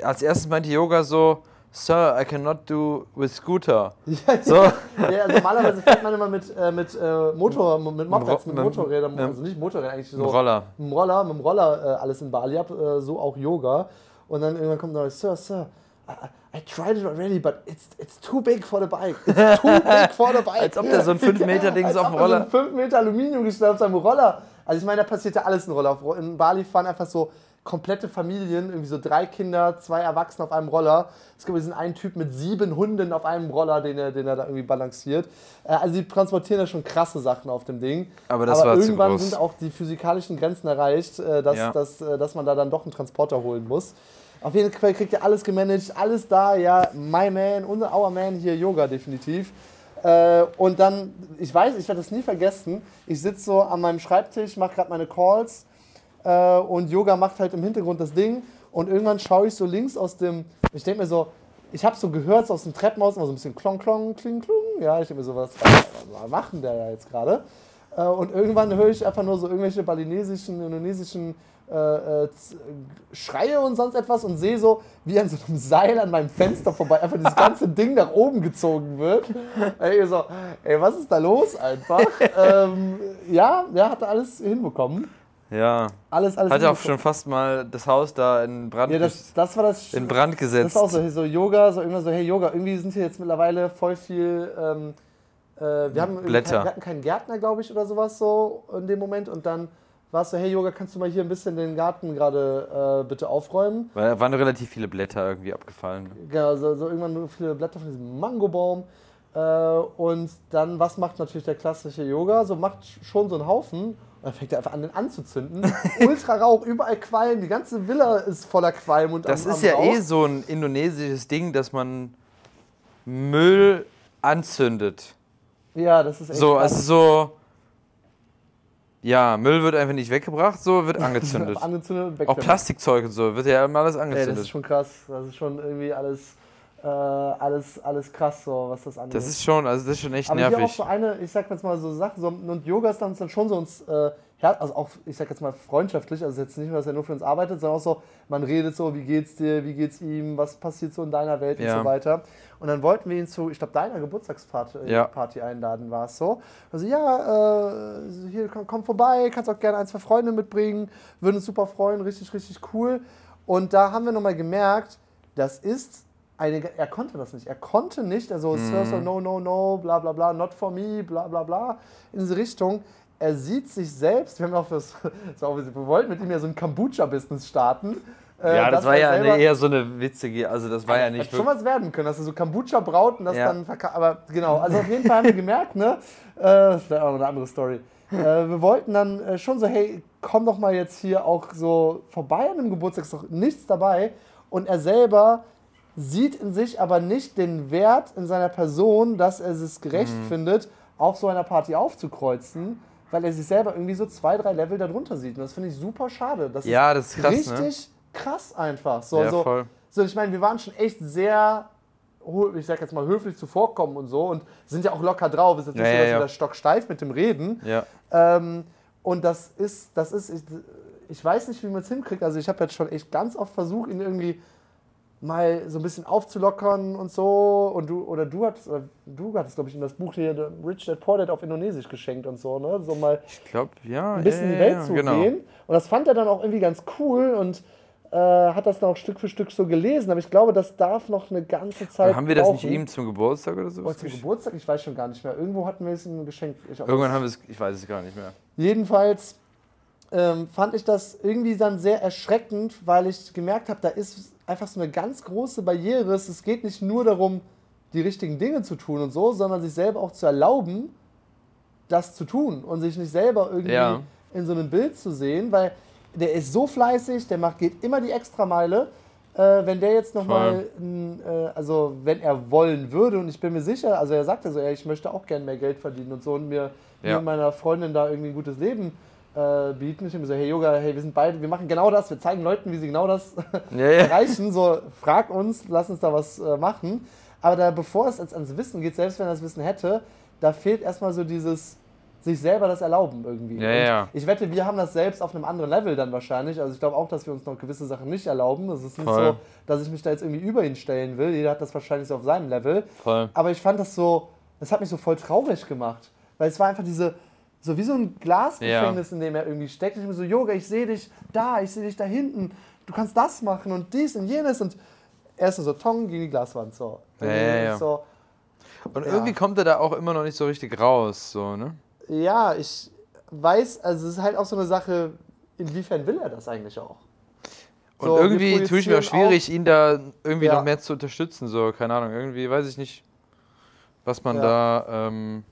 Als erstes meinte Yoga so, Sir, I cannot do with Scooter. Ja, So. ja, also normalerweise fährt man immer mit, äh, mit äh, Motor, mit Mopeds, mit mit- Motorrädern, mit- also nicht Motorrädern, eigentlich so. Mit Roller. Mit dem Roller, mit dem Roller äh, alles in Bali ab, äh, so auch Yoga. Und dann irgendwann kommt noch, Sir, Sir, I, I tried it already, but it's, it's too big for the bike. It's too big for the bike. Als ob der so ein 5-Meter-Ding Als auf dem er Roller- So ein 5 Meter Aluminium gestellt auf seinem Roller. Also ich meine, da passiert ja alles in Roller. In Bali fahren einfach so komplette Familien, irgendwie so drei Kinder, zwei Erwachsene auf einem Roller. Es gibt diesen einen Typ mit sieben Hunden auf einem Roller, den er, den er da irgendwie balanciert. Äh, Also sie transportieren da schon krasse Sachen auf dem Ding. Aber das war zu irgendwann groß. sind auch die physikalischen Grenzen erreicht, äh, dass, Ja. dass, äh, dass man da dann doch einen Transporter holen muss. Auf jeden Fall kriegt ihr alles gemanagt, alles da, ja, my man, unser our man hier, Yoga definitiv. Äh, und dann, ich weiß, ich werde das nie vergessen, ich sitze so an meinem Schreibtisch, mache gerade meine Calls äh, und Yoga macht halt im Hintergrund das Ding und irgendwann schaue ich so links aus dem, ich denke mir so, ich habe so gehört so aus dem Treppenhaus immer so ein bisschen klong, klong, kling, klung, ja, ich denke mir so, was, was macht denn der da jetzt gerade? Äh, und irgendwann höre ich einfach nur so irgendwelche balinesischen, indonesischen äh, äh, Schreie und sonst etwas und sehe so, wie an so einem Seil an meinem Fenster vorbei einfach dieses ganze Ding nach oben gezogen wird. Ey, so, ey, was ist da los einfach? ähm, ja, ja, hat er alles hinbekommen. Ja. Alles, alles Hat ja auch schon fast mal das Haus da in Brand, Ja, das, das war das. in Brand das gesetzt. ist auch so, so Yoga, so irgendwann so, hey Yoga, irgendwie sind hier jetzt mittlerweile voll viel. Ähm, äh, wir, haben Blätter. Kein, wir hatten keinen Gärtner, glaube ich, oder sowas so in dem Moment. Und dann war es so, hey Yoga, kannst du mal hier ein bisschen den Garten gerade äh, bitte aufräumen? Weil da waren relativ viele Blätter irgendwie abgefallen. Genau, so, so irgendwann nur viele Blätter von diesem Mangobaum. Äh, und dann, was macht natürlich der klassische Yoga? So macht schon so einen Haufen. Dann fängt er einfach an, den anzuzünden. Ultra Rauch, überall Qualm, die ganze Villa ist voller Qualm und Das am, ist am ja Rauch. eh so ein indonesisches Ding, dass man Müll anzündet. Ja, das ist echt So, krass. also so. Ja, Müll wird einfach nicht weggebracht, so wird angezündet. Angezündet Auch. Plastikzeug und so wird ja immer alles Ey, das angezündet. ist schon krass. Das ist schon irgendwie alles, äh, alles, alles krass, so, was das angeht. Das ist schon, also das ist schon echt Aber hier auch nervig. so eine, ich sag jetzt mal so Sachen, so, und Yoga ist dann, dann schon so uns, äh, also auch, ich sag jetzt mal freundschaftlich, also jetzt nicht nur, dass er nur für uns arbeitet, sondern auch so, man redet so, wie geht's dir, wie geht's ihm, was passiert so in deiner Welt Ja. und so weiter. Und dann wollten wir ihn zu, ich glaube, deiner Geburtstagsparty Ja. Party einladen, war es so. Also ja, äh, hier, komm, komm vorbei, kannst auch gerne ein, zwei Freunde mitbringen, würden uns super freuen, richtig, richtig cool. Und da haben wir nochmal gemerkt, das ist eine, er konnte das nicht. Er konnte nicht, also Sir, Sir, no, no, no, bla bla bla, not for me, bla bla bla, in diese Richtung. Er sieht sich selbst, wir, haben auch das, das auch, wir wollten mit ihm ja so ein Kombucha-Business starten. äh, ja, das dass war ja selber- eher so eine witzige, also das war ja nicht Hätte schon was werden können, dass er so Kombucha braut und das Ja. dann verkauft. Aber genau, also auf jeden Fall haben wir gemerkt, ne? Äh, das wäre auch eine andere Story. Äh, wir wollten dann äh, schon so, hey, komm doch mal jetzt hier auch so vorbei an einem Geburtstag, ist doch nichts dabei. Und er selber sieht in sich aber nicht den Wert in seiner Person, dass er es gerecht Mhm. findet, auf so einer Party aufzukreuzen, weil er sich selber irgendwie so zwei, drei Level darunter sieht. Und das finde ich super schade. Das Ja, das ist krass, ne? richtig krass einfach. So, Ja, so, voll. so, ich meine, wir waren schon echt sehr, ich sag jetzt mal, höflich zuvorkommen und so und sind ja auch locker drauf. Es ist jetzt Ja, nicht so, ja, dass ja. wir da stocksteif mit dem Reden. Ja. Ähm, und das ist, das ist, ich, ich weiß nicht, wie man es hinkriegt. Also ich habe jetzt schon echt ganz oft versucht, ihn irgendwie mal so ein bisschen aufzulockern und so. Und du, oder du hattest, oder du hattest, glaube ich, ihm das Buch hier, Rich Dad Poor Dad auf Indonesisch geschenkt und so, ne? So mal Ich glaube, ja. ein bisschen ja, in die Welt ja, zu genau. gehen. Und das fand er dann auch irgendwie ganz cool und äh, hat das dann auch Stück für Stück so gelesen. Aber ich glaube, das darf noch eine ganze Zeit. Aber haben wir das nicht brauchen. ihm zum Geburtstag oder so? Oh, zum Geburtstag? Ich weiß schon gar nicht mehr. Irgendwo hatten wir es ihm geschenkt. Irgendwann haben wir es, ich weiß es gar nicht mehr. Jedenfalls ähm, fand ich das irgendwie dann sehr erschreckend, weil ich gemerkt habe, da ist einfach so eine ganz große Barriere. Es geht nicht nur darum, die richtigen Dinge zu tun und so, sondern sich selber auch zu erlauben, das zu tun und sich nicht selber irgendwie Ja. in so einem Bild zu sehen, weil der ist so fleißig, der macht, geht immer die Extrameile. Äh, wenn der jetzt nochmal, äh, also wenn er wollen würde, und ich bin mir sicher, also er sagte so, ja, ich möchte auch gerne mehr Geld verdienen und so, und mir Ja. und meiner Freundin da irgendwie ein gutes Leben äh, bieten. Ich habe so, hey Yoga, hey, wir sind beide, wir machen genau das, wir zeigen Leuten, wie sie genau das Ja, ja. erreichen. So, frag uns, lass uns da was äh, machen. Aber da, bevor es ans, ans Wissen geht, selbst wenn er das Wissen hätte, da fehlt erstmal so dieses sich selber das erlauben irgendwie. Ja, ja. Ich wette, wir haben das selbst auf einem anderen Level dann wahrscheinlich. Also ich glaube auch, dass wir uns noch gewisse Sachen nicht erlauben. Es ist nicht Voll. so, dass ich mich da jetzt irgendwie über ihn stellen will. Jeder hat das wahrscheinlich so auf seinem Level. Voll. Aber ich fand das so, das hat mich so voll traurig gemacht. Weil es war einfach diese, so wie so ein Glasgefängnis, in dem er irgendwie steckt. Ich mir so, Yoga, ich sehe dich da, ich sehe dich da hinten. Du kannst das machen und dies und jenes. Und er ist so, Tong gegen die Glaswand. So. Ja, ja, ja. So, Und Ja. irgendwie kommt er da auch immer noch nicht so richtig raus, so, ne? ja, ich weiß, also es ist halt auch so eine Sache, inwiefern will er das eigentlich auch? Und So, irgendwie tue ich mir auch schwierig, ihn da irgendwie Ja. noch mehr zu unterstützen, so, keine Ahnung, irgendwie weiß ich nicht, was man Ja. da ähm,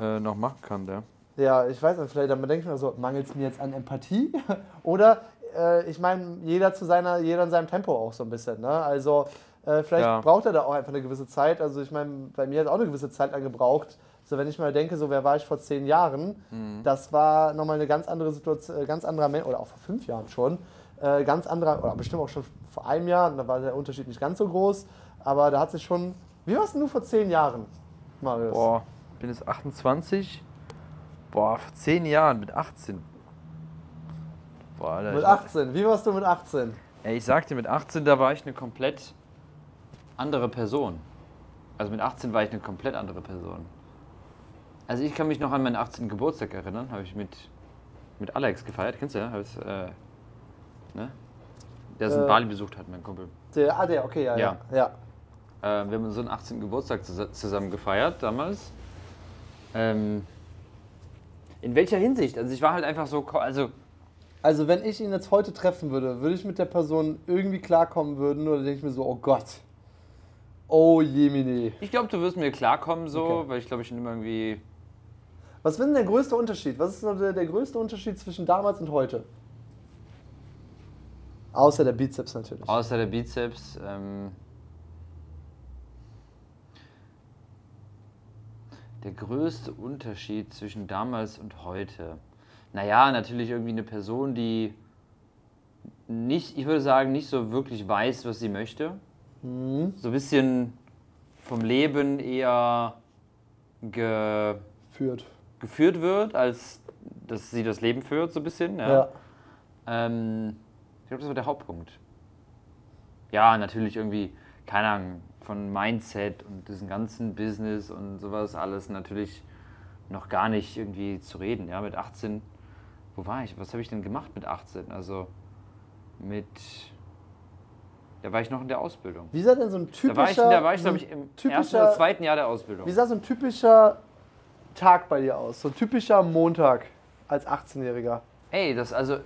äh, noch machen kann, der. Ja, ich weiß nicht, vielleicht dann denke ich mir so, mangelt es mir jetzt an Empathie? Oder äh, ich meine, jeder zu seiner, jeder in seinem Tempo auch so ein bisschen. Ne? Also äh, vielleicht Ja. braucht er da auch einfach eine gewisse Zeit. Also ich meine, bei mir hat auch eine gewisse Zeit lang gebraucht. So wenn ich mal denke, so wer war ich vor zehn Jahren, das war nochmal eine ganz andere Situation, äh, ganz anderer Mensch, oder auch vor fünf Jahren schon, äh, ganz anderer, oder bestimmt auch schon vor einem Jahr, da war der Unterschied nicht ganz so groß, aber da hat sich schon, wie warst denn du vor zehn Jahren, Marius? Boah, bin jetzt 28. Boah, vor 10 Jahren, mit 18. Boah, Alter. Mit ich- 18, wie warst du mit 18? Ey, ich sagte, mit 18, da war ich eine komplett andere Person. Also mit 18 war ich eine komplett andere Person. Also ich kann mich noch an meinen 18. Geburtstag erinnern, habe ich mit, mit Alex gefeiert, kennst du ja? Hab's, äh, ne? Der so in Äh. Bali besucht hat, mein Kumpel. Der, ah, der, okay, ja, ja. ja. Äh, wir haben unseren 18. Geburtstag zus- zusammen gefeiert damals. Ähm, in welcher Hinsicht? Also ich war halt einfach so, also Also wenn ich ihn jetzt heute treffen würde, würde ich mit der Person irgendwie klarkommen würden oder denke ich mir so, oh Gott. Oh Jemini. ich glaube, du wirst mir klarkommen so, Okay. weil ich glaube, ich schon immer irgendwie Was ist denn der größte Unterschied? Was ist der, der größte Unterschied zwischen damals und heute? Außer der Bizeps natürlich. Außer der Bizeps. Ähm, der größte Unterschied zwischen damals und heute. Naja, natürlich irgendwie eine Person, die nicht, ich würde sagen, nicht so wirklich weiß, was sie möchte. Mhm. So ein bisschen vom Leben eher ge, Führt. geführt wird, als dass sie das Leben führt, so ein bisschen. Ja. Ähm, ich glaube, das war der Hauptpunkt. Ja, natürlich irgendwie, keine Ahnung, von Mindset und diesem ganzen Business und sowas alles natürlich noch gar nicht irgendwie zu reden. Ja, mit 18, wo war ich? Was habe ich denn gemacht mit 18? Also mit, da war ich noch in der Ausbildung. Wie sah denn so ein typischer... Da war ich, da war ich so ein glaube ich, im ersten oder zweiten Jahr der Ausbildung. Wie sah so ein typischer Tag bei dir aus? So ein typischer Montag als 18-Jähriger. Ey, das also,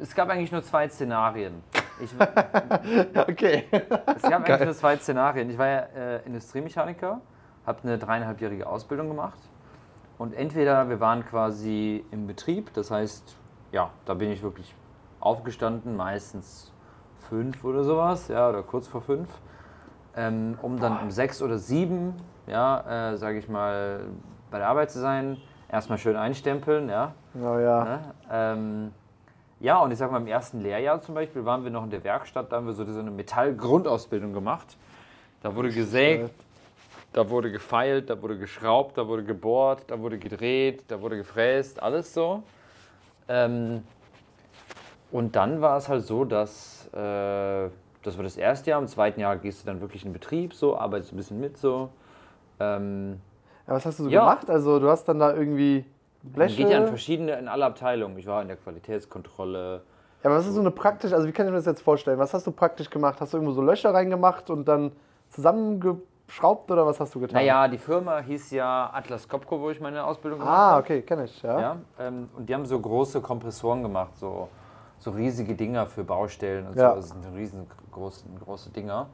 es gab eigentlich nur zwei Szenarien. Ich, Okay. Es gab eigentlich nur zwei Szenarien. Ich war ja äh, Industriemechaniker, habe eine dreieinhalbjährige Ausbildung gemacht. Und entweder wir waren quasi im Betrieb, das heißt, ja, da bin ich wirklich aufgestanden, meistens fünf oder sowas, ja, oder kurz vor fünf, ähm, um dann um sechs oder sieben, ja, äh, sage ich mal, bei der Arbeit zu sein. Erstmal schön einstempeln, ja. Oh ja. Ne? Ähm, ja, und ich sag mal, im ersten Lehrjahr zum Beispiel waren wir noch in der Werkstatt, da haben wir so diese Metallgrundausbildung gemacht. Da wurde gesägt, da wurde gefeilt, da wurde geschraubt, da wurde gebohrt, da wurde gedreht, da wurde gefräst, alles so. Ähm, und dann war es halt so, dass äh, das war das erste Jahr, im zweiten Jahr gehst du dann wirklich in den Betrieb, so, arbeitest ein bisschen mit so. Ähm, Ja, was hast du so Ja. gemacht? Also du hast dann da irgendwie man Bleche... geht ja in verschiedene, in alle Abteilungen. Ich war in der Qualitätskontrolle, Ja, aber was ist so eine praktisch, also wie kann ich mir das jetzt vorstellen? Was hast du praktisch gemacht? Hast du irgendwo so Löcher reingemacht und dann zusammengeschraubt oder was hast du getan? Naja, die Firma hieß ja Atlas Copco, wo ich meine Ausbildung gemacht Ah, habe. okay, kenne ich, ja. Ja, ähm, und die haben so große Kompressoren gemacht, so, so riesige Dinger für Baustellen und Ja. so. Das sind riesengroße große Dinger.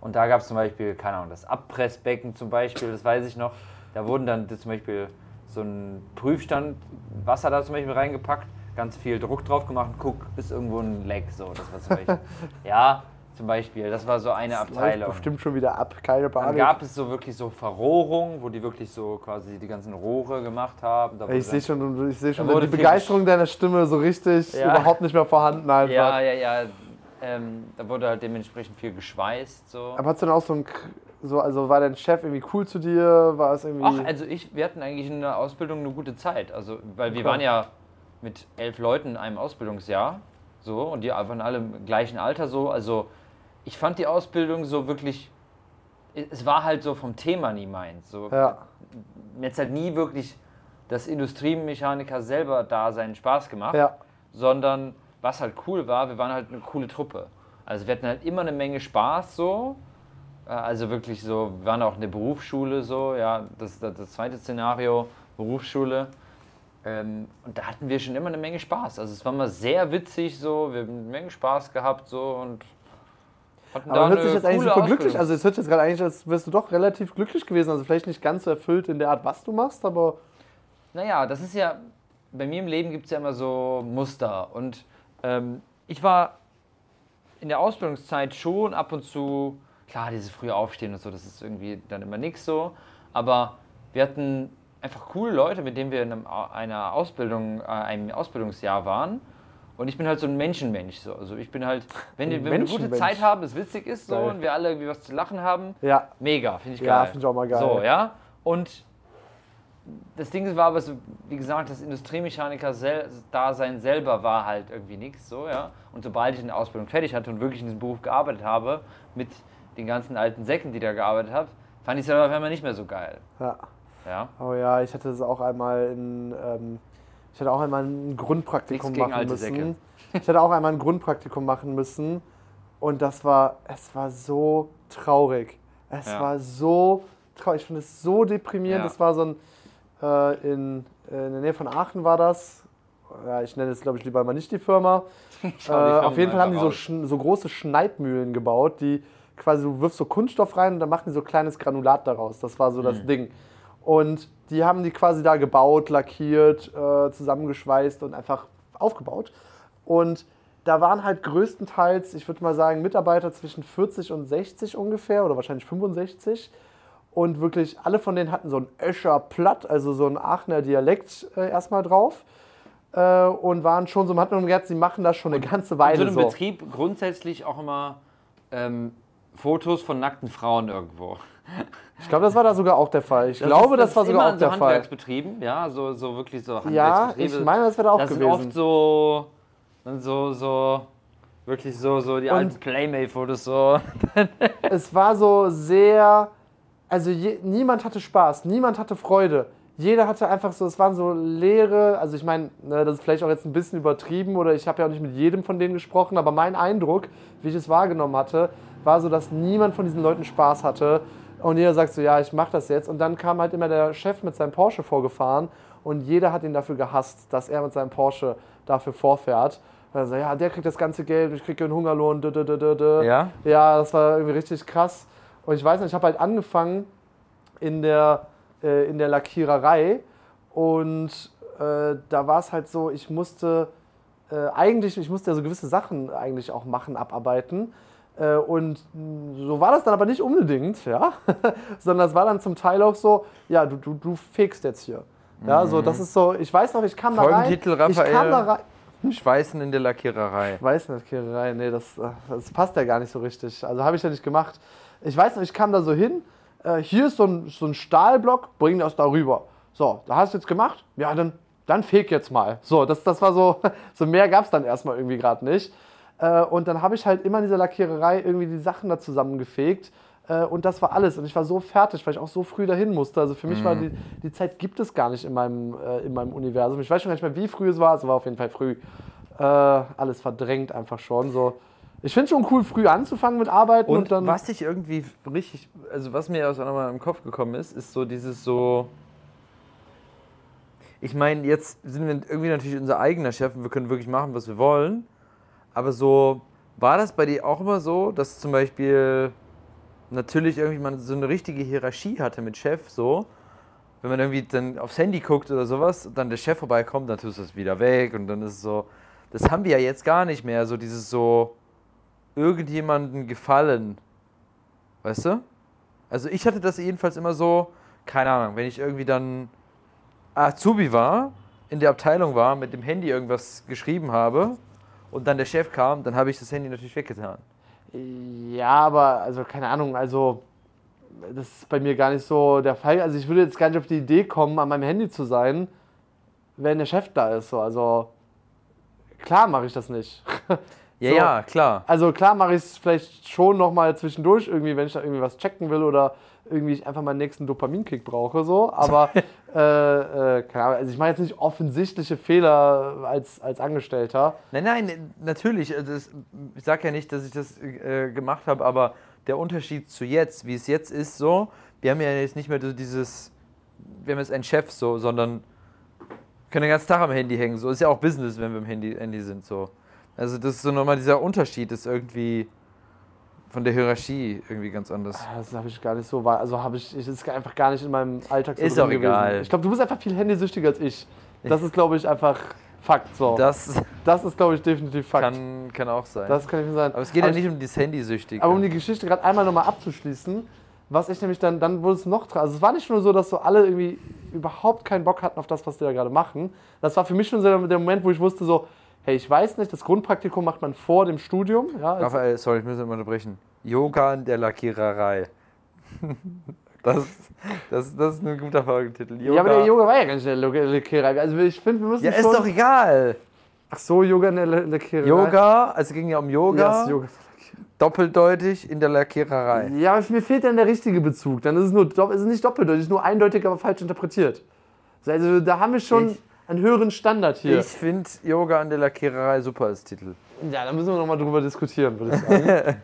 Und da gab es zum Beispiel, keine Ahnung, das Abpressbecken zum Beispiel, das weiß ich noch. Da wurden dann zum Beispiel so ein Prüfstand, Wasser da zum Beispiel reingepackt, ganz viel Druck drauf gemacht und guck, ist irgendwo ein Leck. So, das war zum Beispiel. ja, zum Beispiel. Das war so eine Das Abteilung. bestimmt schon wieder ab, keine Dann Panik. gab es so wirklich so Verrohrung, wo die wirklich so quasi die ganzen Rohre gemacht haben. Da ich sehe schon, ich sehe schon die Begeisterung deiner Stimme so richtig Ja. überhaupt nicht mehr vorhanden einfach. Ja, ja, ja. Ähm, da wurde halt dementsprechend viel geschweißt. So. Aber hast du dann auch so ein, so, also war dein Chef irgendwie cool zu dir? War es irgendwie. Ach, also ich, wir hatten eigentlich in der Ausbildung eine gute Zeit. Also, weil wir Okay. waren ja mit elf Leuten in einem Ausbildungsjahr. So, und die waren alle im gleichen Alter so. Also, ich fand die Ausbildung so wirklich. Es war halt so vom Thema nie meins. So, ja, Mir hat halt nie wirklich das Industriemechaniker selber da seinen Spaß gemacht. ja, sondern was halt cool war, wir waren halt eine coole Truppe. Also wir hatten halt immer eine Menge Spaß so. Äh, Also wirklich so, wir waren auch in der Berufsschule so, ja, das ist das, das zweite Szenario, Berufsschule. Ähm, und da hatten wir schon immer eine Menge Spaß. Also es war mal sehr witzig so, wir haben eine Menge Spaß gehabt so und hatten aber hört sich jetzt eigentlich super glücklich. Also es hört sich jetzt gerade eigentlich, als wärst du doch relativ glücklich gewesen. Also vielleicht nicht ganz so erfüllt in der Art, was du machst, aber Naja, das ist ja, bei mir im Leben gibt es ja immer so Muster. Und ähm, ich war in der Ausbildungszeit schon ab und zu, klar, dieses frühe Aufstehen und so, das ist irgendwie dann immer nix so. Aber wir hatten einfach coole Leute, mit denen wir in einem, Au- einer Ausbildung, äh, einem Ausbildungsjahr waren. Und ich bin halt so ein Menschenmensch. So. Also ich bin halt, wenn, wenn wir eine gute. Zeit haben, es witzig ist so Geil. und wir alle irgendwie was zu lachen haben, ja, Mega, finde ich geil. Ja, finde ich auch mal geil. So, ja. Und das Ding war aber, so, wie gesagt, das Industriemechaniker-Dasein selber war halt irgendwie nichts, so, ja. Und sobald ich eine Ausbildung fertig hatte und wirklich in diesem Beruf gearbeitet habe, mit den ganzen alten Säcken, die da gearbeitet habe, fand ich es aber auf einmal nicht mehr so geil, ja. ja. Oh ja, ich hatte das auch einmal in, ähm, ich hatte auch einmal ein Grundpraktikum machen alte müssen. Säcke. Ich hatte auch einmal ein Grundpraktikum machen müssen und das war, es war so traurig. Es Ja. war so traurig. Ich finde es so deprimierend. Ja. Das war so ein, äh, in, in der Nähe von Aachen war das. Ja, ich nenne jetzt, glaube ich, lieber mal nicht die Firma. Äh, Firmen auf jeden Fall haben die so, so große Schneidmühlen gebaut, die quasi, du wirfst so Kunststoff rein und dann machen die so kleines Granulat daraus. Das war so das Mhm. Ding. Und die haben die quasi da gebaut, lackiert, äh, zusammengeschweißt und einfach aufgebaut. Und da waren halt größtenteils, ich würde mal sagen, Mitarbeiter zwischen 40 und 60 ungefähr oder wahrscheinlich 65. Und wirklich alle von denen hatten so ein Öscher Platt, also so ein Aachener Dialekt äh, erstmal drauf. Äh, und waren schon so, man hat nur gedacht, sie machen das schon eine ganze In Weile so einem so. Betrieb grundsätzlich auch immer ähm, Fotos von nackten Frauen irgendwo. Ich glaube, das war da sogar auch der Fall. Ich glaube, ist- das, war ist sogar auch der Fall. Handwerksbetrieben, ja, so, so wirklich so Ja, Handwerksbetriebe. ich meine, das wäre da auch das sind gewesen. oft so, so, so, wirklich so, so die Und- alten Playmate-Fotos so. es war so sehr, also je, niemand hatte Spaß, niemand hatte Freude. Jeder hatte einfach so, es waren so leere, also ich meine, ne, das ist vielleicht auch jetzt ein bisschen übertrieben oder ich habe ja auch nicht mit jedem von denen gesprochen, aber mein Eindruck, wie ich es wahrgenommen hatte, war so, dass niemand von diesen Leuten Spaß hatte und jeder sagt so, ja, ich mache das jetzt und dann kam halt immer der Chef mit seinem Porsche vorgefahren und jeder hat ihn dafür gehasst, dass er mit seinem Porsche dafür vorfährt. Also, ja, der kriegt das ganze Geld, ich kriege einen Hungerlohn, dö, dö, dö. Ja? Ja, das war irgendwie richtig krass. Und ich weiß nicht, ich habe halt angefangen in der, äh, in der Lackiererei und äh, da war es halt so, ich musste äh, eigentlich, ich musste ja so gewisse Sachen eigentlich auch machen, abarbeiten. Äh, und so war das dann aber nicht unbedingt, ja, sondern es war dann zum Teil auch so, ja, du, du, du fegst jetzt hier. Ja, so, das ist so, ich weiß noch, ich kam da rein. Folgentitel, Ich kam da Raphael. rein. Schweißen in der Lackiererei. Ich weiß nicht, Lackiererei, nee, das, äh, das passt ja gar nicht so richtig. Also habe ich ja nicht gemacht. Ich weiß noch, ich kam da so hin, äh, hier ist so ein, so ein Stahlblock, bring das da rüber. So, da hast du jetzt gemacht? Ja, dann, dann feg jetzt mal. So, das, das war so, so mehr gab es dann erstmal irgendwie gerade nicht. Äh, und dann habe ich halt immer in dieser Lackiererei irgendwie die Sachen da zusammengefegt. Äh, und das war alles. Und ich war so fertig, weil ich auch so früh dahin musste. Also für mich war die, die Zeit gibt es gar nicht in meinem, äh, in meinem Universum. Ich weiß schon gar nicht mehr, wie früh es war. Es war auf jeden Fall früh. Äh, alles verdrängt einfach schon. So. Ich finde schon cool, früh anzufangen mit Arbeiten und, Und dann. was ich irgendwie richtig, also was mir aus nochmal im Kopf gekommen ist, ist so dieses so. Ich meine, jetzt sind wir irgendwie natürlich unser eigener Chef und wir können wirklich machen, was wir wollen. Aber so, war das bei dir auch immer so, dass zum Beispiel natürlich irgendwie man so eine richtige Hierarchie hatte mit Chef, so. Wenn man irgendwie dann aufs Handy guckt oder sowas, dann der Chef vorbeikommt, dann tust du es wieder weg und dann ist es so. Das haben wir ja jetzt gar nicht mehr, so dieses so irgendjemanden gefallen. Weißt du? Also ich hatte das jedenfalls immer so, keine Ahnung, wenn ich irgendwie dann Azubi war, in der Abteilung war, mit dem Handy irgendwas geschrieben habe und dann der Chef kam, dann habe ich das Handy natürlich weggetan. Ja, aber also keine Ahnung, also das ist bei mir gar nicht so der Fall. Also ich würde jetzt gar nicht auf die Idee kommen, an meinem Handy zu sein, wenn der Chef da ist. So. Also klar mache ich das nicht. Ja, So. ja, klar. Also klar mache ich es vielleicht schon nochmal zwischendurch irgendwie, wenn ich da irgendwie was checken will oder irgendwie ich einfach meinen nächsten Dopaminkick brauche, so. Aber äh, äh, keine Ahnung, also ich mache jetzt nicht offensichtliche Fehler als, als Angestellter. Nein, nein, natürlich. Also es, ich sage ja nicht, dass ich das äh, gemacht habe, aber der Unterschied zu jetzt, wie es jetzt ist, so, wir haben ja jetzt nicht mehr so dieses, wir haben jetzt einen Chef so, sondern können den ganzen Tag am Handy hängen. So ist ja auch Business, wenn wir am Handy, Handy sind. So. Also das ist so nochmal dieser Unterschied, ist irgendwie von der Hierarchie irgendwie ganz anders. Ah, Das habe ich gar nicht so, also habe ich, ich ist einfach gar nicht in meinem Alltag so Ist auch gewesen. egal. Ich glaube, du bist einfach viel handysüchtiger als ich. Das ist, glaube ich, einfach Fakt. So. Das, Das ist, glaube ich, definitiv Fakt. kann, kann auch sein. das kann ich sagen. aber es geht ja ich- nicht um das Handy-Süchtige. Aber um die Geschichte gerade einmal nochmal abzuschließen, was ich nämlich dann, dann wurde es noch, also es war nicht nur so, dass so alle irgendwie überhaupt keinen Bock hatten auf das, was die da gerade machen. Das war für mich schon so der Moment, wo ich wusste so, hey, ich weiß nicht, das Grundpraktikum macht man vor dem Studium. Ja, also, Raphael, sorry, ich muss immer unterbrechen. Yoga in der Lackiererei. Das, das, das ist ein guter Folgentitel. Yoga. ja, aber der Yoga war ja gar nicht in der Lackiererei. Also ich finde, wir müssen Ja, ist schon... doch egal. Ach so, Yoga in der La- Lackiererei. Yoga, also es ging ja um Yoga, Ja, ist Yoga. doppeldeutig in der Lackiererei. Ja, mir fehlt dann der richtige Bezug. Dann ist es, nur, ist es nicht doppeldeutig, nur eindeutig, aber falsch interpretiert. Also da haben wir schon Ich- einen höheren Standard hier. Ich finde Yoga an der Lackiererei super als Titel. Ja, da müssen wir nochmal drüber diskutieren, würde ich sagen.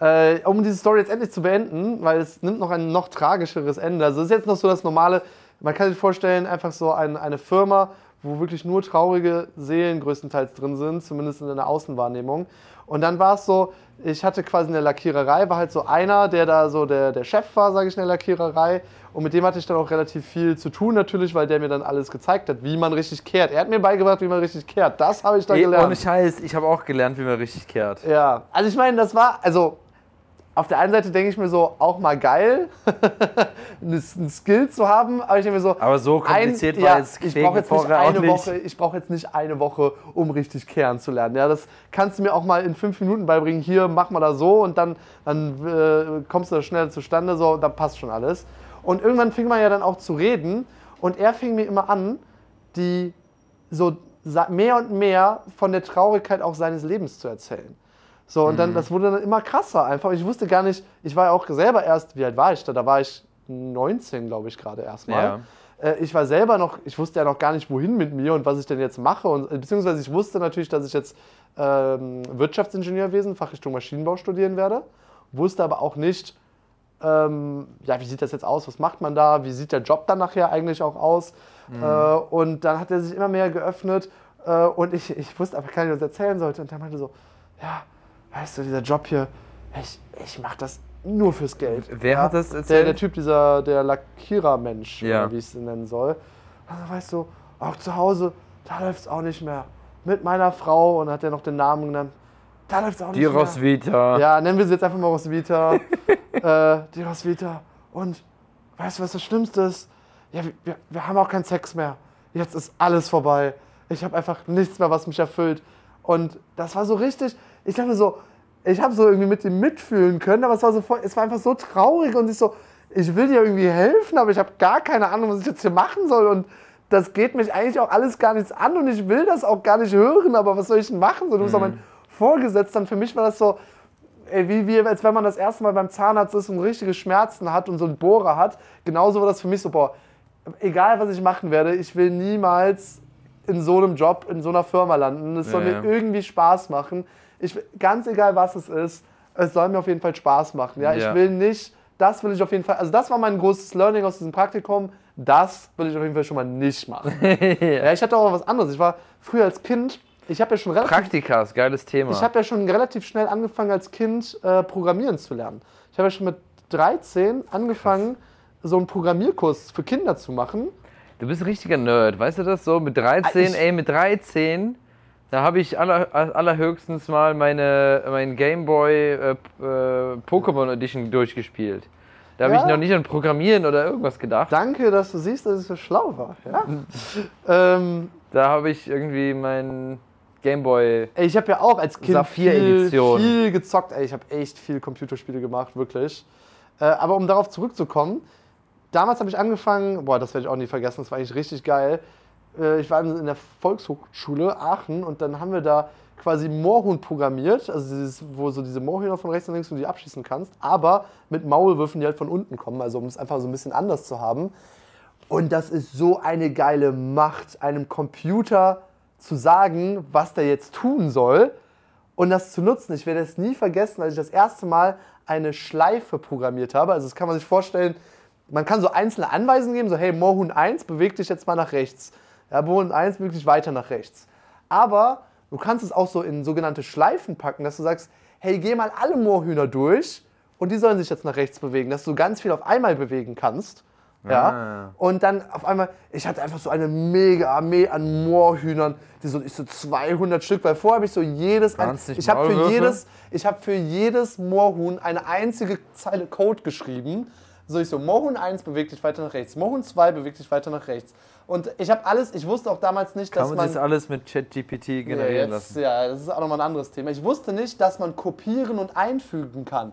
äh, um diese Story jetzt endlich zu beenden, weil es nimmt noch ein noch tragischeres Ende. Also es ist jetzt noch so das normale, man kann sich vorstellen, einfach so ein, eine Firma, wo wirklich nur traurige Seelen größtenteils drin sind, zumindest in der Außenwahrnehmung. Und dann war es so, ich hatte quasi in der Lackiererei, war halt so einer, der da so der, der Chef war, sage ich, in der Lackiererei. Und mit dem hatte ich dann auch relativ viel zu tun natürlich, weil der mir dann alles gezeigt hat, wie man richtig kehrt. Er hat mir beigebracht, wie man richtig kehrt. Das habe ich da Ey, gelernt. ohne Scheiß, ich habe auch gelernt, wie man richtig kehrt. Ja, also ich meine, das war, also auf der einen Seite denke ich mir so, auch mal geil, einen Skill zu haben, aber ich denke mir so, Aber so kompliziert war ja, jetzt ich brauche jetzt nicht eine nicht. Woche, ich brauche jetzt nicht eine Woche, um richtig kehren zu lernen. Ja, das kannst du mir auch mal in fünf Minuten beibringen. Hier, mach mal da so und dann, dann äh, kommst du da schneller zustande, so, dann passt schon alles. Und irgendwann fing man ja dann auch zu reden und er fing mir immer an, die so mehr und mehr von der Traurigkeit auch seines Lebens zu erzählen. So, und dann, Mhm. das wurde dann immer krasser einfach. Ich wusste gar nicht, ich war ja auch selber erst, wie alt war ich da? Da war ich 19, glaube ich, gerade erstmal. Ja. Äh, Ich war selber noch, ich wusste ja noch gar nicht, wohin mit mir und was ich denn jetzt mache. Und, äh, beziehungsweise ich wusste natürlich, dass ich jetzt ähm, Wirtschaftsingenieurwesen, Fachrichtung Maschinenbau studieren werde. Wusste aber auch nicht, ähm, ja, wie sieht das jetzt aus, was macht man da, wie sieht der Job dann nachher eigentlich auch aus. Äh, und dann hat er sich immer mehr geöffnet äh, und ich, ich wusste einfach gar nicht, was er erzählen sollte. Und er meinte so, ja, weißt du, dieser Job hier, ich, ich mache das nur fürs Geld. Wer ja, hat das Der, erzählt? der Typ, dieser, der Lackierer-Mensch, Ja. wie ich es nennen soll. Also weißt du, auch zu Hause, da läuft es auch nicht mehr. Mit meiner Frau, und hat er noch den Namen genannt, da läuft es auch nicht Die mehr. Roswitha. Ja, nennen wir sie jetzt einfach mal Roswitha. äh, die Roswitha. Und weißt du, was das Schlimmste ist? Ja, wir, wir haben auch keinen Sex mehr. Jetzt ist alles vorbei. Ich habe einfach nichts mehr, was mich erfüllt. Und das war so richtig. Ich dachte so, ich habe so irgendwie mit ihm mitfühlen können, aber es war so voll, es war einfach so traurig und ich so, ich will dir irgendwie helfen, aber ich habe gar keine Ahnung, was ich jetzt hier machen soll und das geht mich eigentlich auch alles gar nichts an und ich will das auch gar nicht hören, aber was soll ich denn machen? So, du bist doch mein Vorgesetzter und für mich war das so, ey, wie, wie als wenn man das erste Mal beim Zahnarzt ist und richtige Schmerzen hat und so einen Bohrer hat. Genauso war das für mich so, boah, egal was ich machen werde, ich will niemals in so einem Job, in so einer Firma landen. Es soll Ja, mir ja. irgendwie Spaß machen. Ich, ganz egal was es ist, es soll mir auf jeden Fall Spaß machen. Ja? Ja. Ich will nicht, das will ich auf jeden Fall, also das war mein großes Learning aus diesem Praktikum, das will ich auf jeden Fall schon mal nicht machen. ja, ich hatte auch was anderes. Ich war früher als Kind, ich habe ja schon relativ Praktikas, geiles Thema. ich habe ja schon relativ schnell angefangen, als Kind äh, Programmieren zu lernen. Ich habe ja schon mit 13 angefangen, so einen Programmierkurs für Kinder zu machen. du bist ein richtiger Nerd, weißt du das so? Mit 13, Ah, ich- ey, mit 13, Da habe ich aller, allerhöchstens mal meine, mein Gameboy äh, äh, Pokémon Edition durchgespielt. Da habe Ja? ich noch nicht an Programmieren oder irgendwas gedacht. Danke, dass du siehst, dass ich so schlau war. Ja? ähm, Da habe ich irgendwie mein Gameboy. ey, ich habe ja auch als Kind viel, viel gezockt. Ey, ich habe echt viel Computerspiele gemacht, wirklich. Äh, aber um darauf zurückzukommen, damals habe ich angefangen, boah, das werde ich auch nie vergessen, das war eigentlich richtig geil. Äh, ich war in der Volkshochschule Aachen und dann haben wir da quasi Moorhuhn programmiert, also dieses, wo so diese Moorhühner von rechts und links du die abschießen kannst, aber mit Maulwürfen, die halt von unten kommen, also um es einfach so ein bisschen anders zu haben. Und das ist so eine geile Macht, einem Computer zu sagen, was der jetzt tun soll und das zu nutzen. Ich werde es nie vergessen, als ich das erste Mal eine Schleife programmiert habe. Also das kann man sich vorstellen, man kann so einzelne Anweisungen geben, so hey, Moorhuhn 1, beweg dich jetzt mal nach rechts. Ja, Moorhuhn 1, beweg dich weiter nach rechts. Aber du kannst es auch so in sogenannte Schleifen packen, dass du sagst, hey, geh mal alle Moorhühner durch und die sollen sich jetzt nach rechts bewegen, dass du ganz viel auf einmal bewegen kannst. Ja. Ah. Und dann auf einmal, ich hatte einfach so eine mega Armee an Moorhühnern, die so, ich so 200 Stück, weil vorher habe ich so jedes, ein, 20 ich habe für jedes, ich habe für jedes Moorhuhn eine einzige Zeile Code geschrieben. So ich so, Moorhuhn 1 bewegt dich weiter nach rechts, Moorhuhn 2 bewegt dich weiter nach rechts. Und ich habe alles, ich wusste auch damals nicht, Kann dass man man... das alles mit ChatGPT Ja, generieren jetzt, lassen? ja, das ist auch nochmal ein anderes Thema. Ich wusste nicht, dass man kopieren und einfügen kann.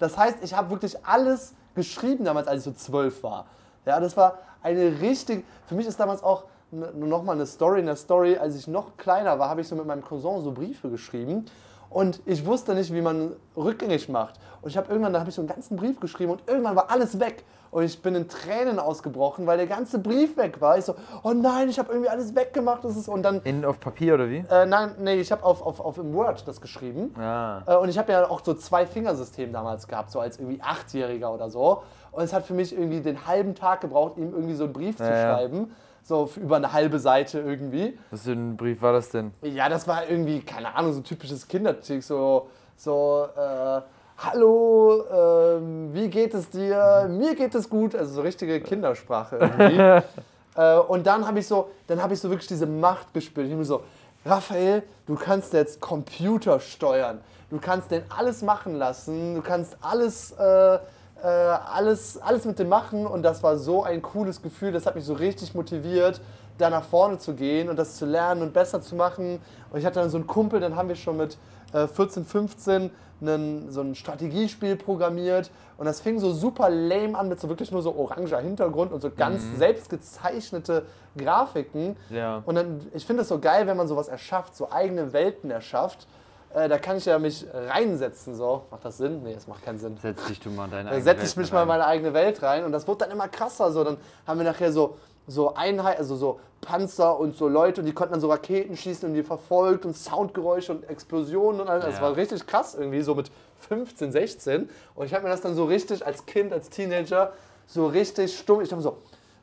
Das heißt, ich habe wirklich alles geschrieben damals, als ich so zwölf war. Ja, das war eine richtig. Für mich ist damals auch nochmal eine Story in der Story. Als ich noch kleiner war, habe ich so mit meinem Cousin so Briefe geschrieben. Und ich wusste nicht, wie man rückgängig macht. Und ich habe irgendwann, da habe ich so einen ganzen Brief geschrieben und irgendwann war alles weg. Und ich bin in Tränen ausgebrochen, weil der ganze Brief weg war. Ich so, oh nein, ich habe irgendwie alles weggemacht. Das ist, und dann In, auf Papier oder wie? äh, nein, nee, ich habe auf, auf, auf im Word das geschrieben. Ah. Äh, und ich habe ja auch so zwei Fingersystem damals gehabt, so als irgendwie Achtjähriger oder so. Und es hat für mich irgendwie den halben Tag gebraucht, ihm irgendwie so einen Brief zu Ja, ja. schreiben. So über eine halbe Seite irgendwie. Was für ein Brief war das denn? Ja, das war irgendwie, keine Ahnung, so ein typisches Kindertick, so, so, äh, hallo, ähm, wie geht es dir? Mir geht es gut, also so richtige Kindersprache irgendwie. äh, und dann habe ich so, dann habe ich so wirklich diese Macht gespürt. Ich habe mir so, Raphael, du kannst jetzt Computer steuern. Du kannst den alles machen lassen. Du kannst alles, äh, äh, alles, alles mit dem machen. Und das war so ein cooles Gefühl. Das hat mich so richtig motiviert, da nach vorne zu gehen und das zu lernen und besser zu machen. Und ich hatte dann so einen Kumpel, dann haben wir schon mit äh, 14, 15 einen, so ein Strategiespiel programmiert. Und das fing so super lame an mit so wirklich nur so oranger Hintergrund und so ganz selbst gezeichnete Grafiken. Ja. Und dann, ich finde es so geil, wenn man sowas erschafft, so eigene Welten erschafft. Äh, da kann ich ja mich reinsetzen. So. Macht das Sinn? Nee, das macht keinen Sinn. Setz dich du mal in deine eigene Welt ich mich rein. mal in meine eigene Welt rein und das wird dann immer krasser. So. Dann haben wir nachher so, so Einheit, also so Panzer und so Leute und die konnten dann so Raketen schießen und die verfolgt und Soundgeräusche und Explosionen und alles. Das Ja. war richtig krass irgendwie, so mit 15, 16. Und ich habe mir das dann so richtig als Kind, als Teenager, so richtig stumm. Ich dachte so,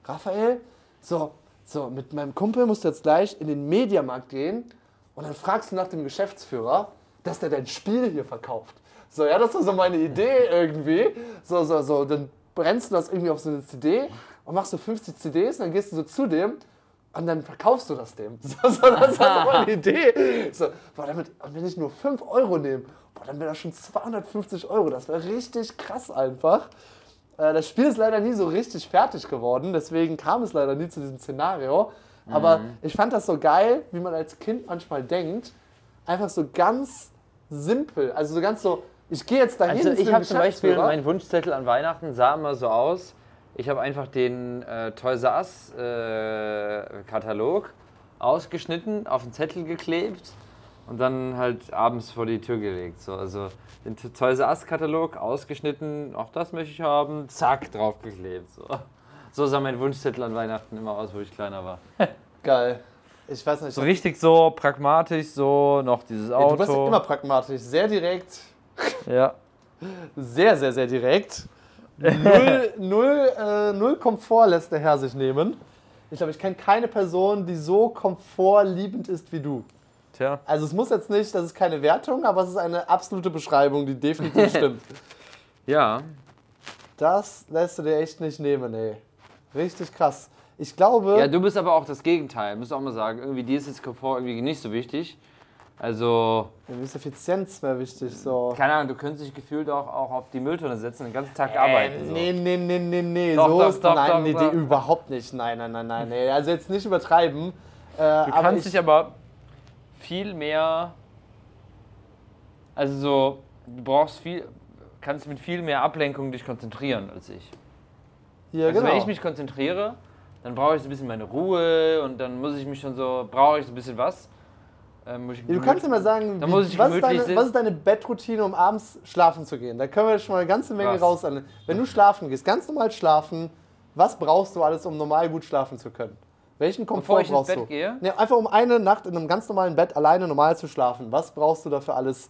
Raphael, so, so, mit meinem Kumpel musst du jetzt gleich in den Mediamarkt gehen und dann fragst du nach dem Geschäftsführer, dass der dein Spiel hier verkauft. So, ja, das war so meine Idee irgendwie. So, so, so, dann brennst du das irgendwie auf so eine CD und machst so 50 CDs, dann gehst du so zu dem und dann verkaufst du das dem. So, so, das war so meine Idee. So, boah, damit, und wenn ich nur 5 Euro nehme, boah, dann wäre das schon 250 Euro. Das wäre richtig krass einfach. Äh, Das Spiel ist leider nie so richtig fertig geworden, deswegen kam es leider nie zu diesem Szenario. Aber ich fand das so geil, wie man als Kind manchmal denkt. Einfach so ganz simpel. Also so ganz so, ich gehe jetzt dahin. Also ich habe zum Beispiel, mein Wunschzettel an Weihnachten sah immer so aus. Ich habe einfach den äh, Toys R Us äh, Katalog ausgeschnitten, auf den Zettel geklebt und dann halt abends vor die Tür gelegt. So, also den Toys R Us Katalog ausgeschnitten, auch das möchte ich haben, zack, draufgeklebt. So. so sah mein Wunschzettel an Weihnachten immer aus, wo ich kleiner war. Geil. Ich weiß nicht. So richtig so pragmatisch, so noch dieses Ja, Auto. du bist ja immer pragmatisch, sehr direkt, ja. sehr, sehr, sehr direkt. Null, null, äh, null Komfort lässt der Herr sich nehmen. Ich glaube, ich kenne keine Person, die so komfortliebend ist wie du. Tja. Also es muss jetzt nicht, das ist keine Wertung, aber es ist eine absolute Beschreibung, die definitiv stimmt. Ja. Das lässt du dir echt nicht nehmen, ey. Richtig krass. Ich glaube, Ja, du bist aber auch das Gegenteil, muss auch mal sagen. Irgendwie dir ist jetzt Komfort irgendwie nicht so wichtig. Also, Ja, mir ist Effizienz wäre wichtig. So. keine Ahnung, du könntest dich gefühlt auch, auch auf die Mülltonne setzen und den ganzen Tag Äh, arbeiten. So. nee, nee, nee, nee, nee. Doch, so doch, ist, doch, nein, doch, nee, doch. die, überhaupt nicht. Nein, nein, nein, nein. Nee. Also jetzt nicht übertreiben. Äh, Du aber kannst ich, dich aber viel mehr. Also so, du brauchst viel, kannst mit viel mehr Ablenkung dich konzentrieren als ich. ja, Also genau. wenn ich mich konzentriere, dann brauche ich so ein bisschen meine Ruhe und dann muss ich mich schon so, brauche ich so ein bisschen was. Ähm, du kannst mal sagen, wie, was, ist deine, was ist deine Bettroutine, um abends schlafen zu gehen? Da können wir schon mal eine ganze Menge Was? raus an. Wenn du schlafen gehst, ganz normal schlafen, was brauchst du alles, um normal gut schlafen zu können? Welchen Komfort Bevor ich ins brauchst Bett du? gehe? Nee, einfach um eine Nacht in einem ganz normalen Bett alleine normal zu schlafen. Was brauchst du dafür alles?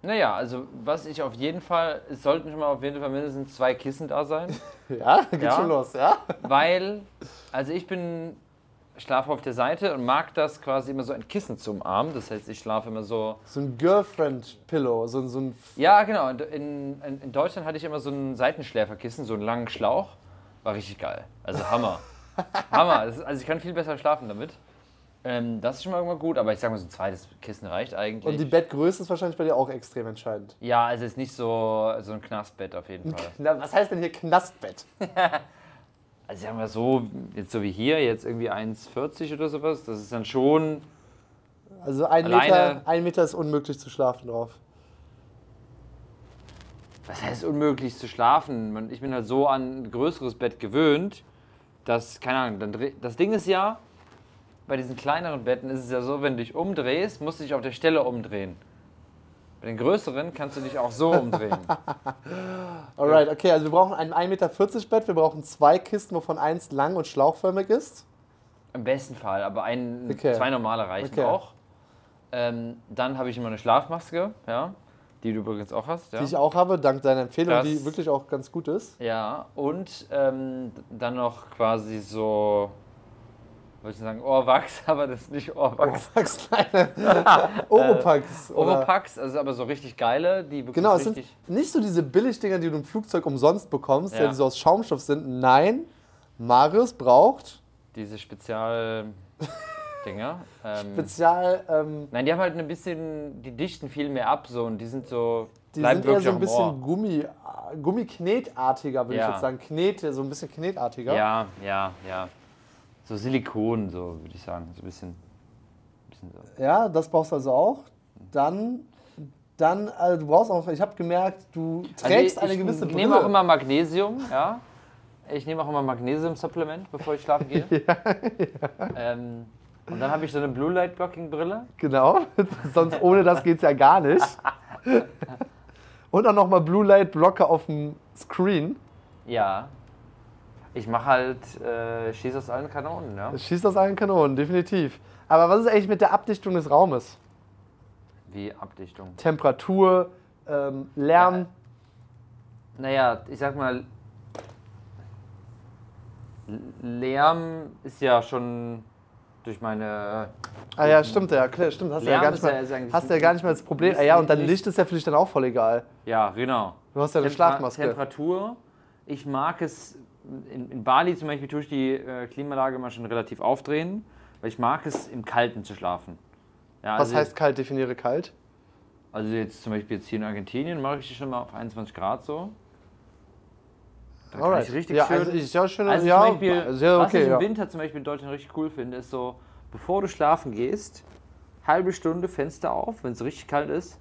Naja, also was ich auf jeden Fall, es sollten schon mal auf jeden Fall mindestens zwei Kissen da sein. Ja, geht Ja. schon los, ja? weil, also ich bin, schlafe auf der Seite und mag das quasi immer so ein Kissen zu umarmen. Das heißt, ich schlafe immer so. So ein Girlfriend-Pillow, so, ein- so ein Ja, genau. In, in, in Deutschland hatte ich immer so ein Seitenschläferkissen, so einen langen Schlauch. War richtig geil. Also Hammer. Hammer. Ist, also ich kann viel besser schlafen damit. Ähm, das ist schon mal immer gut, aber ich sage mal, so ein zweites Kissen reicht eigentlich. Und die Bettgröße ist wahrscheinlich bei dir auch extrem entscheidend. ja, also es ist nicht so, so ein Knastbett auf jeden Fall. Na, was heißt denn hier Knastbett? Also sagen wir so, jetzt so wie hier, jetzt irgendwie 1,40 oder sowas, das ist dann schon. Also ein Meter, ein Meter ist unmöglich zu schlafen drauf. Was heißt unmöglich zu schlafen? Ich bin halt so an ein größeres Bett gewöhnt, dass, keine Ahnung, dann das Ding ist ja, bei diesen kleineren Betten ist es ja so, wenn du dich umdrehst, musst du dich auf der Stelle umdrehen. Bei den größeren kannst du dich auch so umdrehen. Alright, okay, also wir brauchen ein 1,40 Meter Bett, wir brauchen zwei Kisten, wovon eins lang und schlauchförmig ist. Im besten Fall, aber ein, Okay. zwei normale reichen Okay. auch. Ähm, dann habe ich immer eine Schlafmaske, ja, die du übrigens auch hast. Ja. Die ich auch habe, dank deiner Empfehlung, Das- die wirklich auch ganz gut ist. Ja, und ähm, dann noch quasi so, wollte ich sagen, Ohrwachs, aber das ist nicht Ohrwachs. Oropax, kleine Oropax. oder- Oropax, also aber so richtig geile, die wirklich Genau, es sind nicht so diese Billigdinger, die du im Flugzeug umsonst bekommst, Ja. die so aus Schaumstoff sind. Nein, Marius braucht Diese Spezial-Dinger. ähm, Spezial, ähm, nein, die haben halt ein bisschen, die dichten viel mehr ab so und die sind so. die sind eher so ein bisschen. Gummi, Gummiknetartiger, würde ich Ja. jetzt sagen. Knete, so ein bisschen knetartiger. Ja, ja, ja. So Silikon, so würde ich sagen. So ein bisschen. bisschen so. Ja, das brauchst du also auch. Dann, dann also du brauchst auch, ich habe gemerkt, du trägst Also eine gewisse Ich Brille. nehme auch immer Magnesium, ja. Ich nehme auch immer Magnesium-Supplement, bevor ich schlafen gehe. ähm, und dann habe ich so eine Blue Light Blocking Brille. Genau, sonst ohne das geht's ja gar nicht. Und dann nochmal Blue Light Blocker auf dem Screen. Ja. Ich mache halt, äh, schieß aus allen Kanonen, ja. Das schießt aus allen Kanonen, definitiv. Aber was ist eigentlich mit der Abdichtung des Raumes? Wie Abdichtung. Temperatur, ähm, Lärm. Naja, ich sag mal, Lärm ist ja schon durch meine. Ah ja, stimmt ja, klar, stimmt. Hast du ja Lärm gar nicht ja- mal, eigentlich hast ja gar nicht mal das Problem. Ah ja, und dann nicht- Licht ist ja für dich dann auch voll egal. Ja, genau. Du hast ja eine Temper- Schlafmaske. Temperatur. Ich mag es, in, in Bali zum Beispiel tue ich die äh, Klimaanlage immer schon relativ aufdrehen, weil ich mag es, im Kalten zu schlafen. Ja, Was also, heißt kalt? Definiere kalt. Also jetzt zum Beispiel jetzt hier in Argentinien mache ich die schon mal auf 21 Grad so. Da kann Alright. ich richtig ja, schön. also ist ja schön. Also ja, zum Beispiel, sehr was okay. ich im ja. Winter zum Beispiel in Deutschland richtig cool finde, ist so, bevor du schlafen gehst, halbe Stunde Fenster auf, wenn es richtig kalt ist,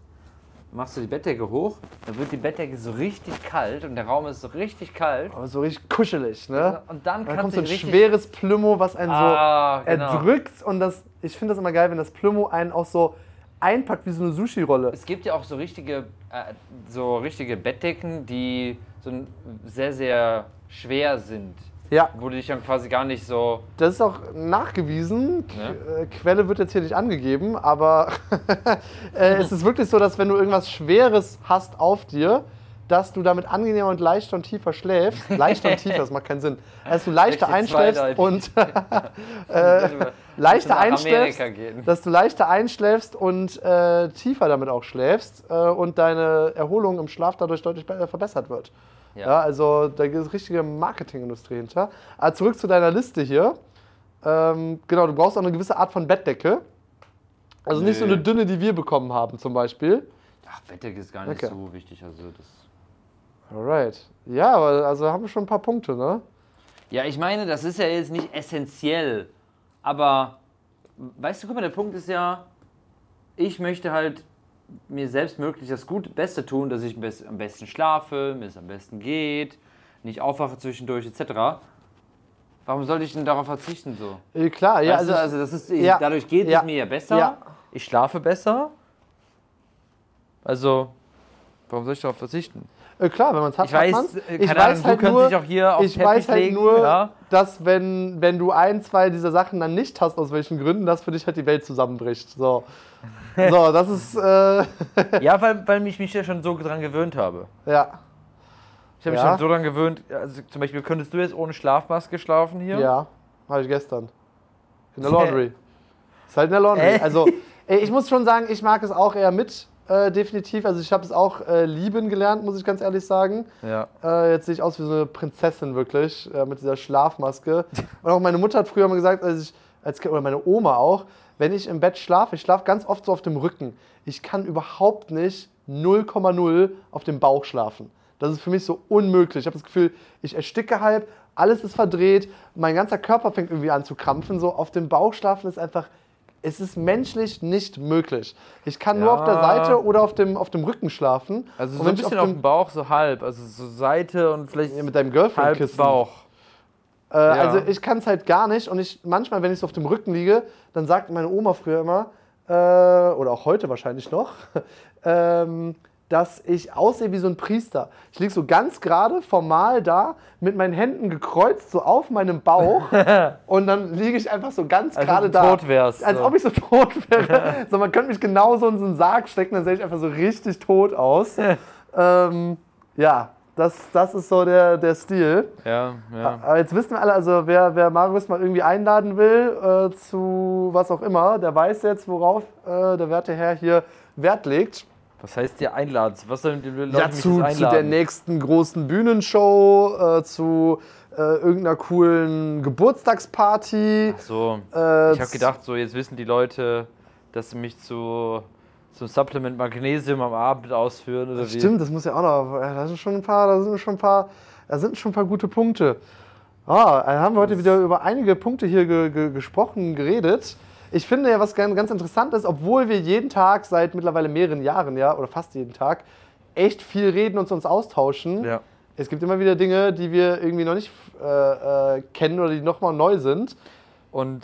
machst du die Bettdecke hoch, dann wird die Bettdecke so richtig kalt und der Raum ist so richtig kalt. Aber so richtig kuschelig, ne? Und dann, dann kommt so ein schweres Plümo, was einen Ah, so genau. erdrückt. Und das, ich finde das immer geil, wenn das Plümo einen auch so einpackt wie so eine Sushi-Rolle. Es gibt ja auch so richtige, äh, so richtige Bettdecken, die so sehr, sehr schwer sind. Ja, Wo du dich dann quasi gar nicht so... das ist auch nachgewiesen. Äh, Quelle wird jetzt hier nicht angegeben, aber äh, es ist wirklich so, dass wenn du irgendwas Schweres hast auf dir, dass du damit angenehmer und leichter und tiefer schläfst. Leichter und tiefer, das macht keinen Sinn. Als du leichter einschläfst und äh, leichter einschläfst, dass du leichter einschläfst und äh, tiefer damit auch schläfst äh, und deine Erholung im Schlaf dadurch deutlich be- verbessert wird. Ja. Ja. also da gibt es richtige Marketingindustrie hinter. Aber zurück zu deiner Liste hier. Ähm, genau, du brauchst auch eine gewisse Art von Bettdecke. Also nicht so Nö. eine dünne, die wir bekommen haben zum Beispiel. Ach, Bettdecke ist gar nicht Okay. so wichtig. Also das Alright. Ja, aber also haben wir schon ein paar Punkte, ne? ja, ich meine, das ist ja jetzt nicht essentiell. Aber, weißt du, guck mal, der Punkt ist ja, ich möchte halt mir selbst möglich das Gute, Beste tun, dass ich am best- am besten schlafe, mir es am besten geht, nicht aufwache zwischendurch, etc. Warum sollte ich denn darauf verzichten so? Äh, klar, ja. Weißt du, Also, also das ist, ja, dadurch geht ja, es mir ja besser. ja. Ich schlafe besser. Also, warum soll ich darauf verzichten? äh, klar, wenn man es hat, Ich hat weiß, man's. äh, Ich keine weiß Ahnung, halt nur, dich auch hier auf ich Teppich weiß halt legen, nur, ja. dass wenn, wenn du ein, zwei dieser Sachen dann nicht hast, aus welchen Gründen, dass für dich halt die Welt zusammenbricht. So, so das ist, äh, Ja, weil, weil ich mich ja schon so dran gewöhnt habe. ja, Ich habe mich Ja. schon so dran gewöhnt, also zum Beispiel könntest du jetzt ohne Schlafmaske schlafen hier? ja, habe ich gestern. In der Laundry. Ist halt in der Laundry. Äh? Also, ich muss schon sagen, ich mag es auch eher mit, äh, definitiv. Also, ich habe es auch äh, lieben gelernt, muss ich ganz ehrlich sagen. Ja. Äh, jetzt sehe ich aus wie so eine Prinzessin wirklich, äh, mit dieser Schlafmaske. Und auch meine Mutter hat früher mal gesagt, als ich, als, oder meine Oma auch, wenn ich im Bett schlafe, ich schlafe ganz oft so auf dem Rücken. Ich kann überhaupt nicht 0,0 auf dem Bauch schlafen. Das ist für mich so unmöglich. Ich habe das Gefühl, ich ersticke halb, alles ist verdreht, mein ganzer Körper fängt irgendwie an zu krampfen. So auf dem Bauch schlafen ist einfach, es ist menschlich nicht möglich. Ich kann nur Ja. auf der Seite oder auf dem, auf dem Rücken schlafen. Also Und so ein bisschen auf dem- Bauch, so halb, also so Seite und vielleicht Ja, mit deinem Girlfriend-Kissen. Bauch. Äh, Also ich kann es halt gar nicht und ich manchmal, wenn ich so auf dem Rücken liege, dann sagt meine Oma früher immer, äh, oder auch heute wahrscheinlich noch, ähm, dass ich aussehe wie so ein Priester. Ich liege so ganz gerade formal da, mit meinen Händen gekreuzt, so auf meinem Bauch und dann liege ich einfach so ganz Als gerade da. tot wärst, Als so. ob ich so tot wäre. so, man könnte mich genauso in so einen Sarg stecken, dann sehe ich einfach so richtig tot aus. ähm, ja, das, das ist so der, der Stil. Ja, ja. Aber jetzt wissen wir alle, also wer, wer Marius mal irgendwie einladen will äh, zu was auch immer, der weiß jetzt, worauf äh, der werte Herr hier Wert legt. Was heißt dir einladen? Was sollen die Leute Ja, zu, zu der nächsten großen Bühnenshow, äh, zu äh, irgendeiner coolen Geburtstagsparty. so, Äh, ich habe gedacht, so jetzt wissen die Leute, dass sie mich zu zum Supplement Magnesium am Abend ausführen oder wie? Stimmt, das muss ja auch noch. Da sind schon ein paar, da sind schon ein paar, da sind schon ein paar gute Punkte. Ah, dann haben wir heute wieder über einige Punkte hier ge ge gesprochen, geredet. Ich finde ja, was ganz, ganz interessant ist, obwohl wir jeden Tag seit mittlerweile mehreren Jahren, ja, oder fast jeden Tag, echt viel reden und uns austauschen. Ja. Es gibt immer wieder Dinge, die wir irgendwie noch nicht äh, äh, kennen oder die nochmal neu sind. Und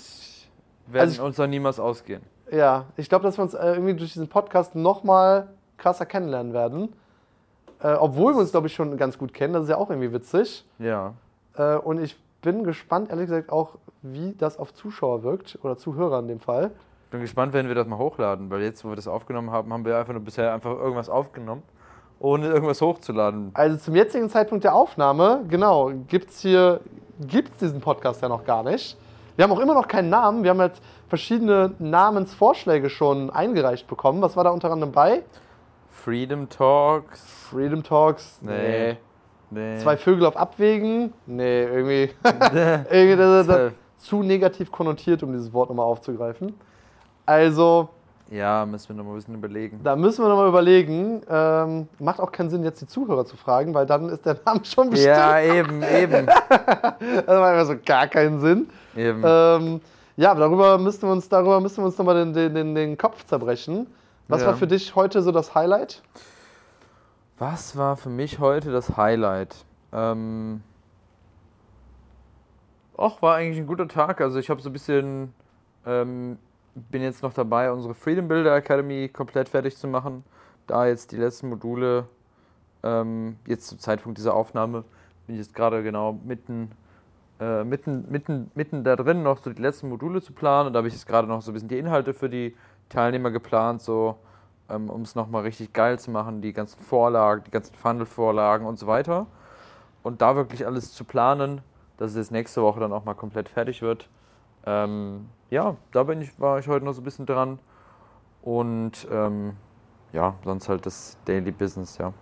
werden Also ich- uns dann niemals ausgehen. Ja, ich glaube, dass wir uns äh, irgendwie durch diesen Podcast nochmal krasser kennenlernen werden. Äh, obwohl wir uns, glaube ich, schon ganz gut kennen. Das ist ja auch irgendwie witzig. Ja. Äh, und ich bin gespannt, ehrlich gesagt, auch, wie das auf Zuschauer wirkt. Oder Zuhörer in dem Fall. Bin gespannt, wenn wir das mal hochladen, weil jetzt, wo wir das aufgenommen haben, haben wir einfach nur bisher einfach irgendwas aufgenommen, ohne irgendwas hochzuladen. Also zum jetzigen Zeitpunkt der Aufnahme, genau, gibt es hier gibt's diesen Podcast ja noch gar nicht. Wir haben auch immer noch keinen Namen. Wir haben jetzt verschiedene Namensvorschläge schon eingereicht bekommen. Was war da unter anderem bei? Freedom Talks. Freedom Talks? Nee. Nee. Zwei Vögel auf Abwägen? Nee, irgendwie. irgendwie das, das, zu negativ konnotiert, um dieses Wort nochmal aufzugreifen. Also, Ja, müssen wir noch mal ein bisschen überlegen. da müssen wir nochmal überlegen. Ähm, macht auch keinen Sinn, jetzt die Zuhörer zu fragen, weil dann ist der Name schon bestimmt. Ja, eben, eben. Das macht einfach so gar keinen Sinn. eben. Ähm, ja, aber darüber müssten wir uns, darüber müssten wir uns nochmal den, den, den, den Kopf zerbrechen. Was Ja. war für dich heute so das Highlight? Was war für mich heute das Highlight? Ähm Och, war eigentlich ein guter Tag. Also ich habe so ein bisschen, ähm, bin jetzt noch dabei, unsere Freedom Builder Academy komplett fertig zu machen. Da jetzt die letzten Module, ähm, jetzt zum Zeitpunkt dieser Aufnahme, bin ich jetzt gerade genau mitten, äh, mitten, mitten, mitten da drin, noch so die letzten Module zu planen. Und da habe ich jetzt gerade noch so ein bisschen die Inhalte für die Teilnehmer geplant, so ähm, um es nochmal richtig geil zu machen, die ganzen Vorlagen, die ganzen Funnel-Vorlagen und so weiter. Und da wirklich alles zu planen, dass es jetzt nächste Woche dann auch mal komplett fertig wird. Ähm, ja, da bin ich, war ich heute noch so ein bisschen dran. Und ähm, ja, sonst halt das Daily Business, ja.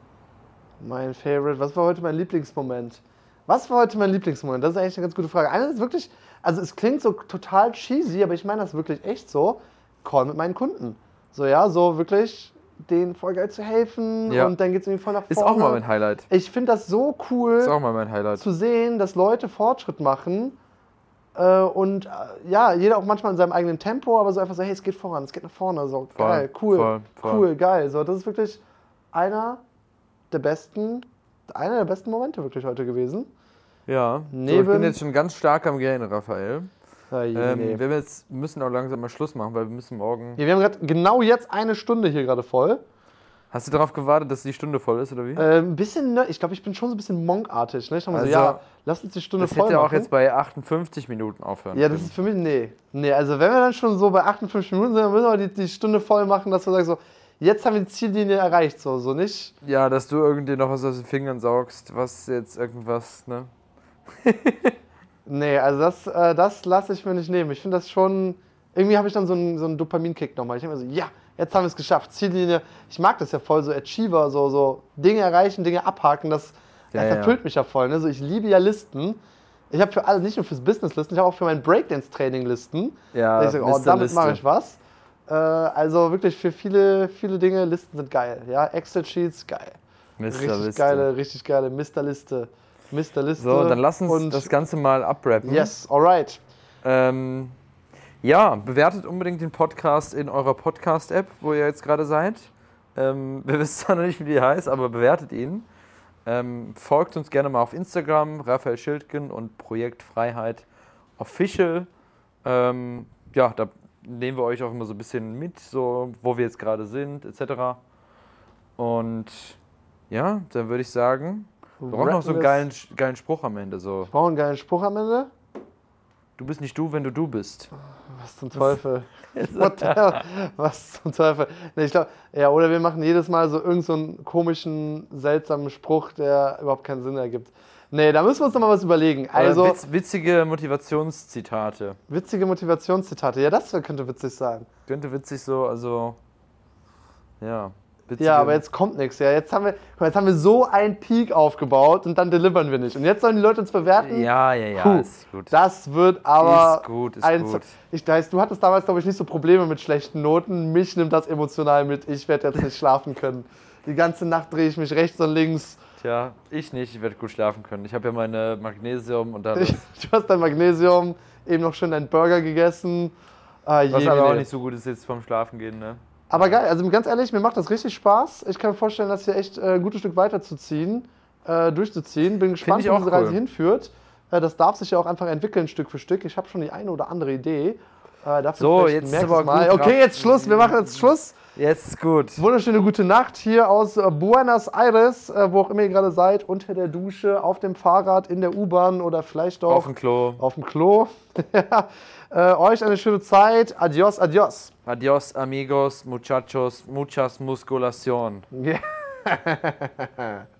Mein Favorite. Was war heute mein Lieblingsmoment? Was war heute mein Lieblingsmoment? Das ist eigentlich eine ganz gute Frage. Eine ist wirklich, also es klingt so total cheesy, aber ich meine das wirklich echt so. Call mit meinen Kunden. So, ja, so wirklich denen voll geil zu helfen Ja. und dann geht es irgendwie voll nach vorne. Ist auch mal mein Highlight. ich finde das so cool Ist auch mal mein Highlight. zu sehen, dass Leute Fortschritt machen äh, und äh, ja, jeder auch manchmal in seinem eigenen Tempo, aber so einfach so, hey, es geht voran, es geht nach vorne, so Voll, geil, cool, voll, voll. cool, geil. So, das ist wirklich einer der besten, einer der besten Momente wirklich heute gewesen. Ja. So, ich Neben- bin jetzt schon ganz stark am Gehen, Raphael. Ähm, wir jetzt müssen auch langsam mal Schluss machen, weil wir müssen morgen. Ja, wir haben grad genau jetzt eine Stunde hier gerade voll. Hast du darauf gewartet, dass die Stunde voll ist, oder wie? Äh, ein bisschen, ne, ich glaube, ich bin schon so ein bisschen monkartig. Ne? Ich dachte mir so, Also, ja, lass uns die Stunde das voll hätte auch machen. jetzt bei 58 Minuten aufhören Ja, das können. ist für mich, nee. Nee, also wenn wir dann schon so bei 58 Minuten sind, dann müssen wir die, die Stunde voll machen, dass wir sagen so, jetzt haben wir die Ziellinie erreicht, so, so nicht. Ja, dass du irgendwie noch was aus den Fingern saugst, was jetzt irgendwas, ne? Nee, also das, äh, das lasse ich mir nicht nehmen. Ich finde das schon, irgendwie habe ich dann so einen, so einen Dopaminkick nochmal. Ich denke mir so, ja, jetzt haben wir es geschafft, Ziellinie. Ich mag das ja voll, so Achiever, so, so Dinge erreichen, Dinge abhaken, das, Ja, das ja. erfüllt mich ja voll. Ne? So, ich liebe ja Listen. Ich habe für alle, nicht nur fürs Business Listen, ich habe auch für mein Breakdance-Training Listen. Ja, Da ich sage, oh, damit mache ich was. Äh, also wirklich für viele, viele Dinge, Listen sind geil. Ja, Excel-Sheets, geil. Mr. Richtig Liste. geile, richtig geile Mr-Liste. Mr-Liste. So, dann lass uns das Ganze mal abrappen. Yes, alright. Ähm, ja, bewertet unbedingt den Podcast in eurer Podcast-App, wo ihr jetzt gerade seid. Ähm, wir wissen zwar noch nicht, wie die heißt, aber bewertet ihn. Ähm, folgt uns gerne mal auf Instagram, Raphael Schildgen und Projekt Freiheit Official. Ähm, ja, da nehmen wir euch auch immer so ein bisschen mit, so wo wir jetzt gerade sind, etc. Und ja, dann würde ich sagen, wir brauchen noch so einen geilen, geilen Spruch am Ende. So, Brauchen einen geilen Spruch am Ende? du bist nicht du, wenn du du bist. Was zum Teufel? Was zum Teufel? Nee, ich glaube, ja, oder wir machen jedes Mal so irgendeinen so einen komischen, seltsamen Spruch, der überhaupt keinen Sinn ergibt. Nee, da müssen wir uns noch mal was überlegen. Also Also, Witz, witzige Motivationszitate. witzige Motivationszitate. Ja, das könnte witzig sein. Könnte witzig so, also ja. Ja, aber jetzt kommt nichts. Ja, jetzt haben wir, jetzt haben wir so einen Peak aufgebaut und dann delivern wir nicht. Und jetzt sollen die Leute uns bewerten. Ja, ja, ja, Puh, ist gut. Das wird aber. Ist gut, ist ein- gut. Ich, da heißt, du hattest damals, glaube ich, nicht so Probleme mit schlechten Noten. Mich nimmt das emotional mit. Ich werde jetzt nicht schlafen können. Die ganze Nacht drehe ich mich rechts und links. Tja, ich nicht, ich werde gut schlafen können. Ich habe ja meine Magnesium und dann du hast dein Magnesium, eben noch schön deinen Burger gegessen. Ah, was aber auch nicht so gut ist jetzt vorm Schlafen gehen, ne? Aber geil, also ganz ehrlich, mir macht das richtig Spaß. Ich kann mir vorstellen, das hier echt äh, ein gutes Stück weiterzuziehen, äh, durchzuziehen. Bin gespannt, wo diese Reise cool. hinführt. Äh, das darf sich ja auch einfach entwickeln, Stück für Stück. Ich habe schon die eine oder andere Idee. Äh, dafür So, jetzt nächstes aber Mal. gut, Okay, jetzt Schluss. Wir machen jetzt Schluss. Jetzt ist gut. Wunderschöne gute Nacht hier aus äh, Buenos Aires, äh, wo auch immer ihr gerade seid, unter der Dusche, auf dem Fahrrad, in der U-Bahn oder vielleicht auch Auf dem Klo. auf dem Klo. Äh, euch eine schöne Zeit. Adios, adios. Adios, amigos, muchachos, muchas musculación. Yeah.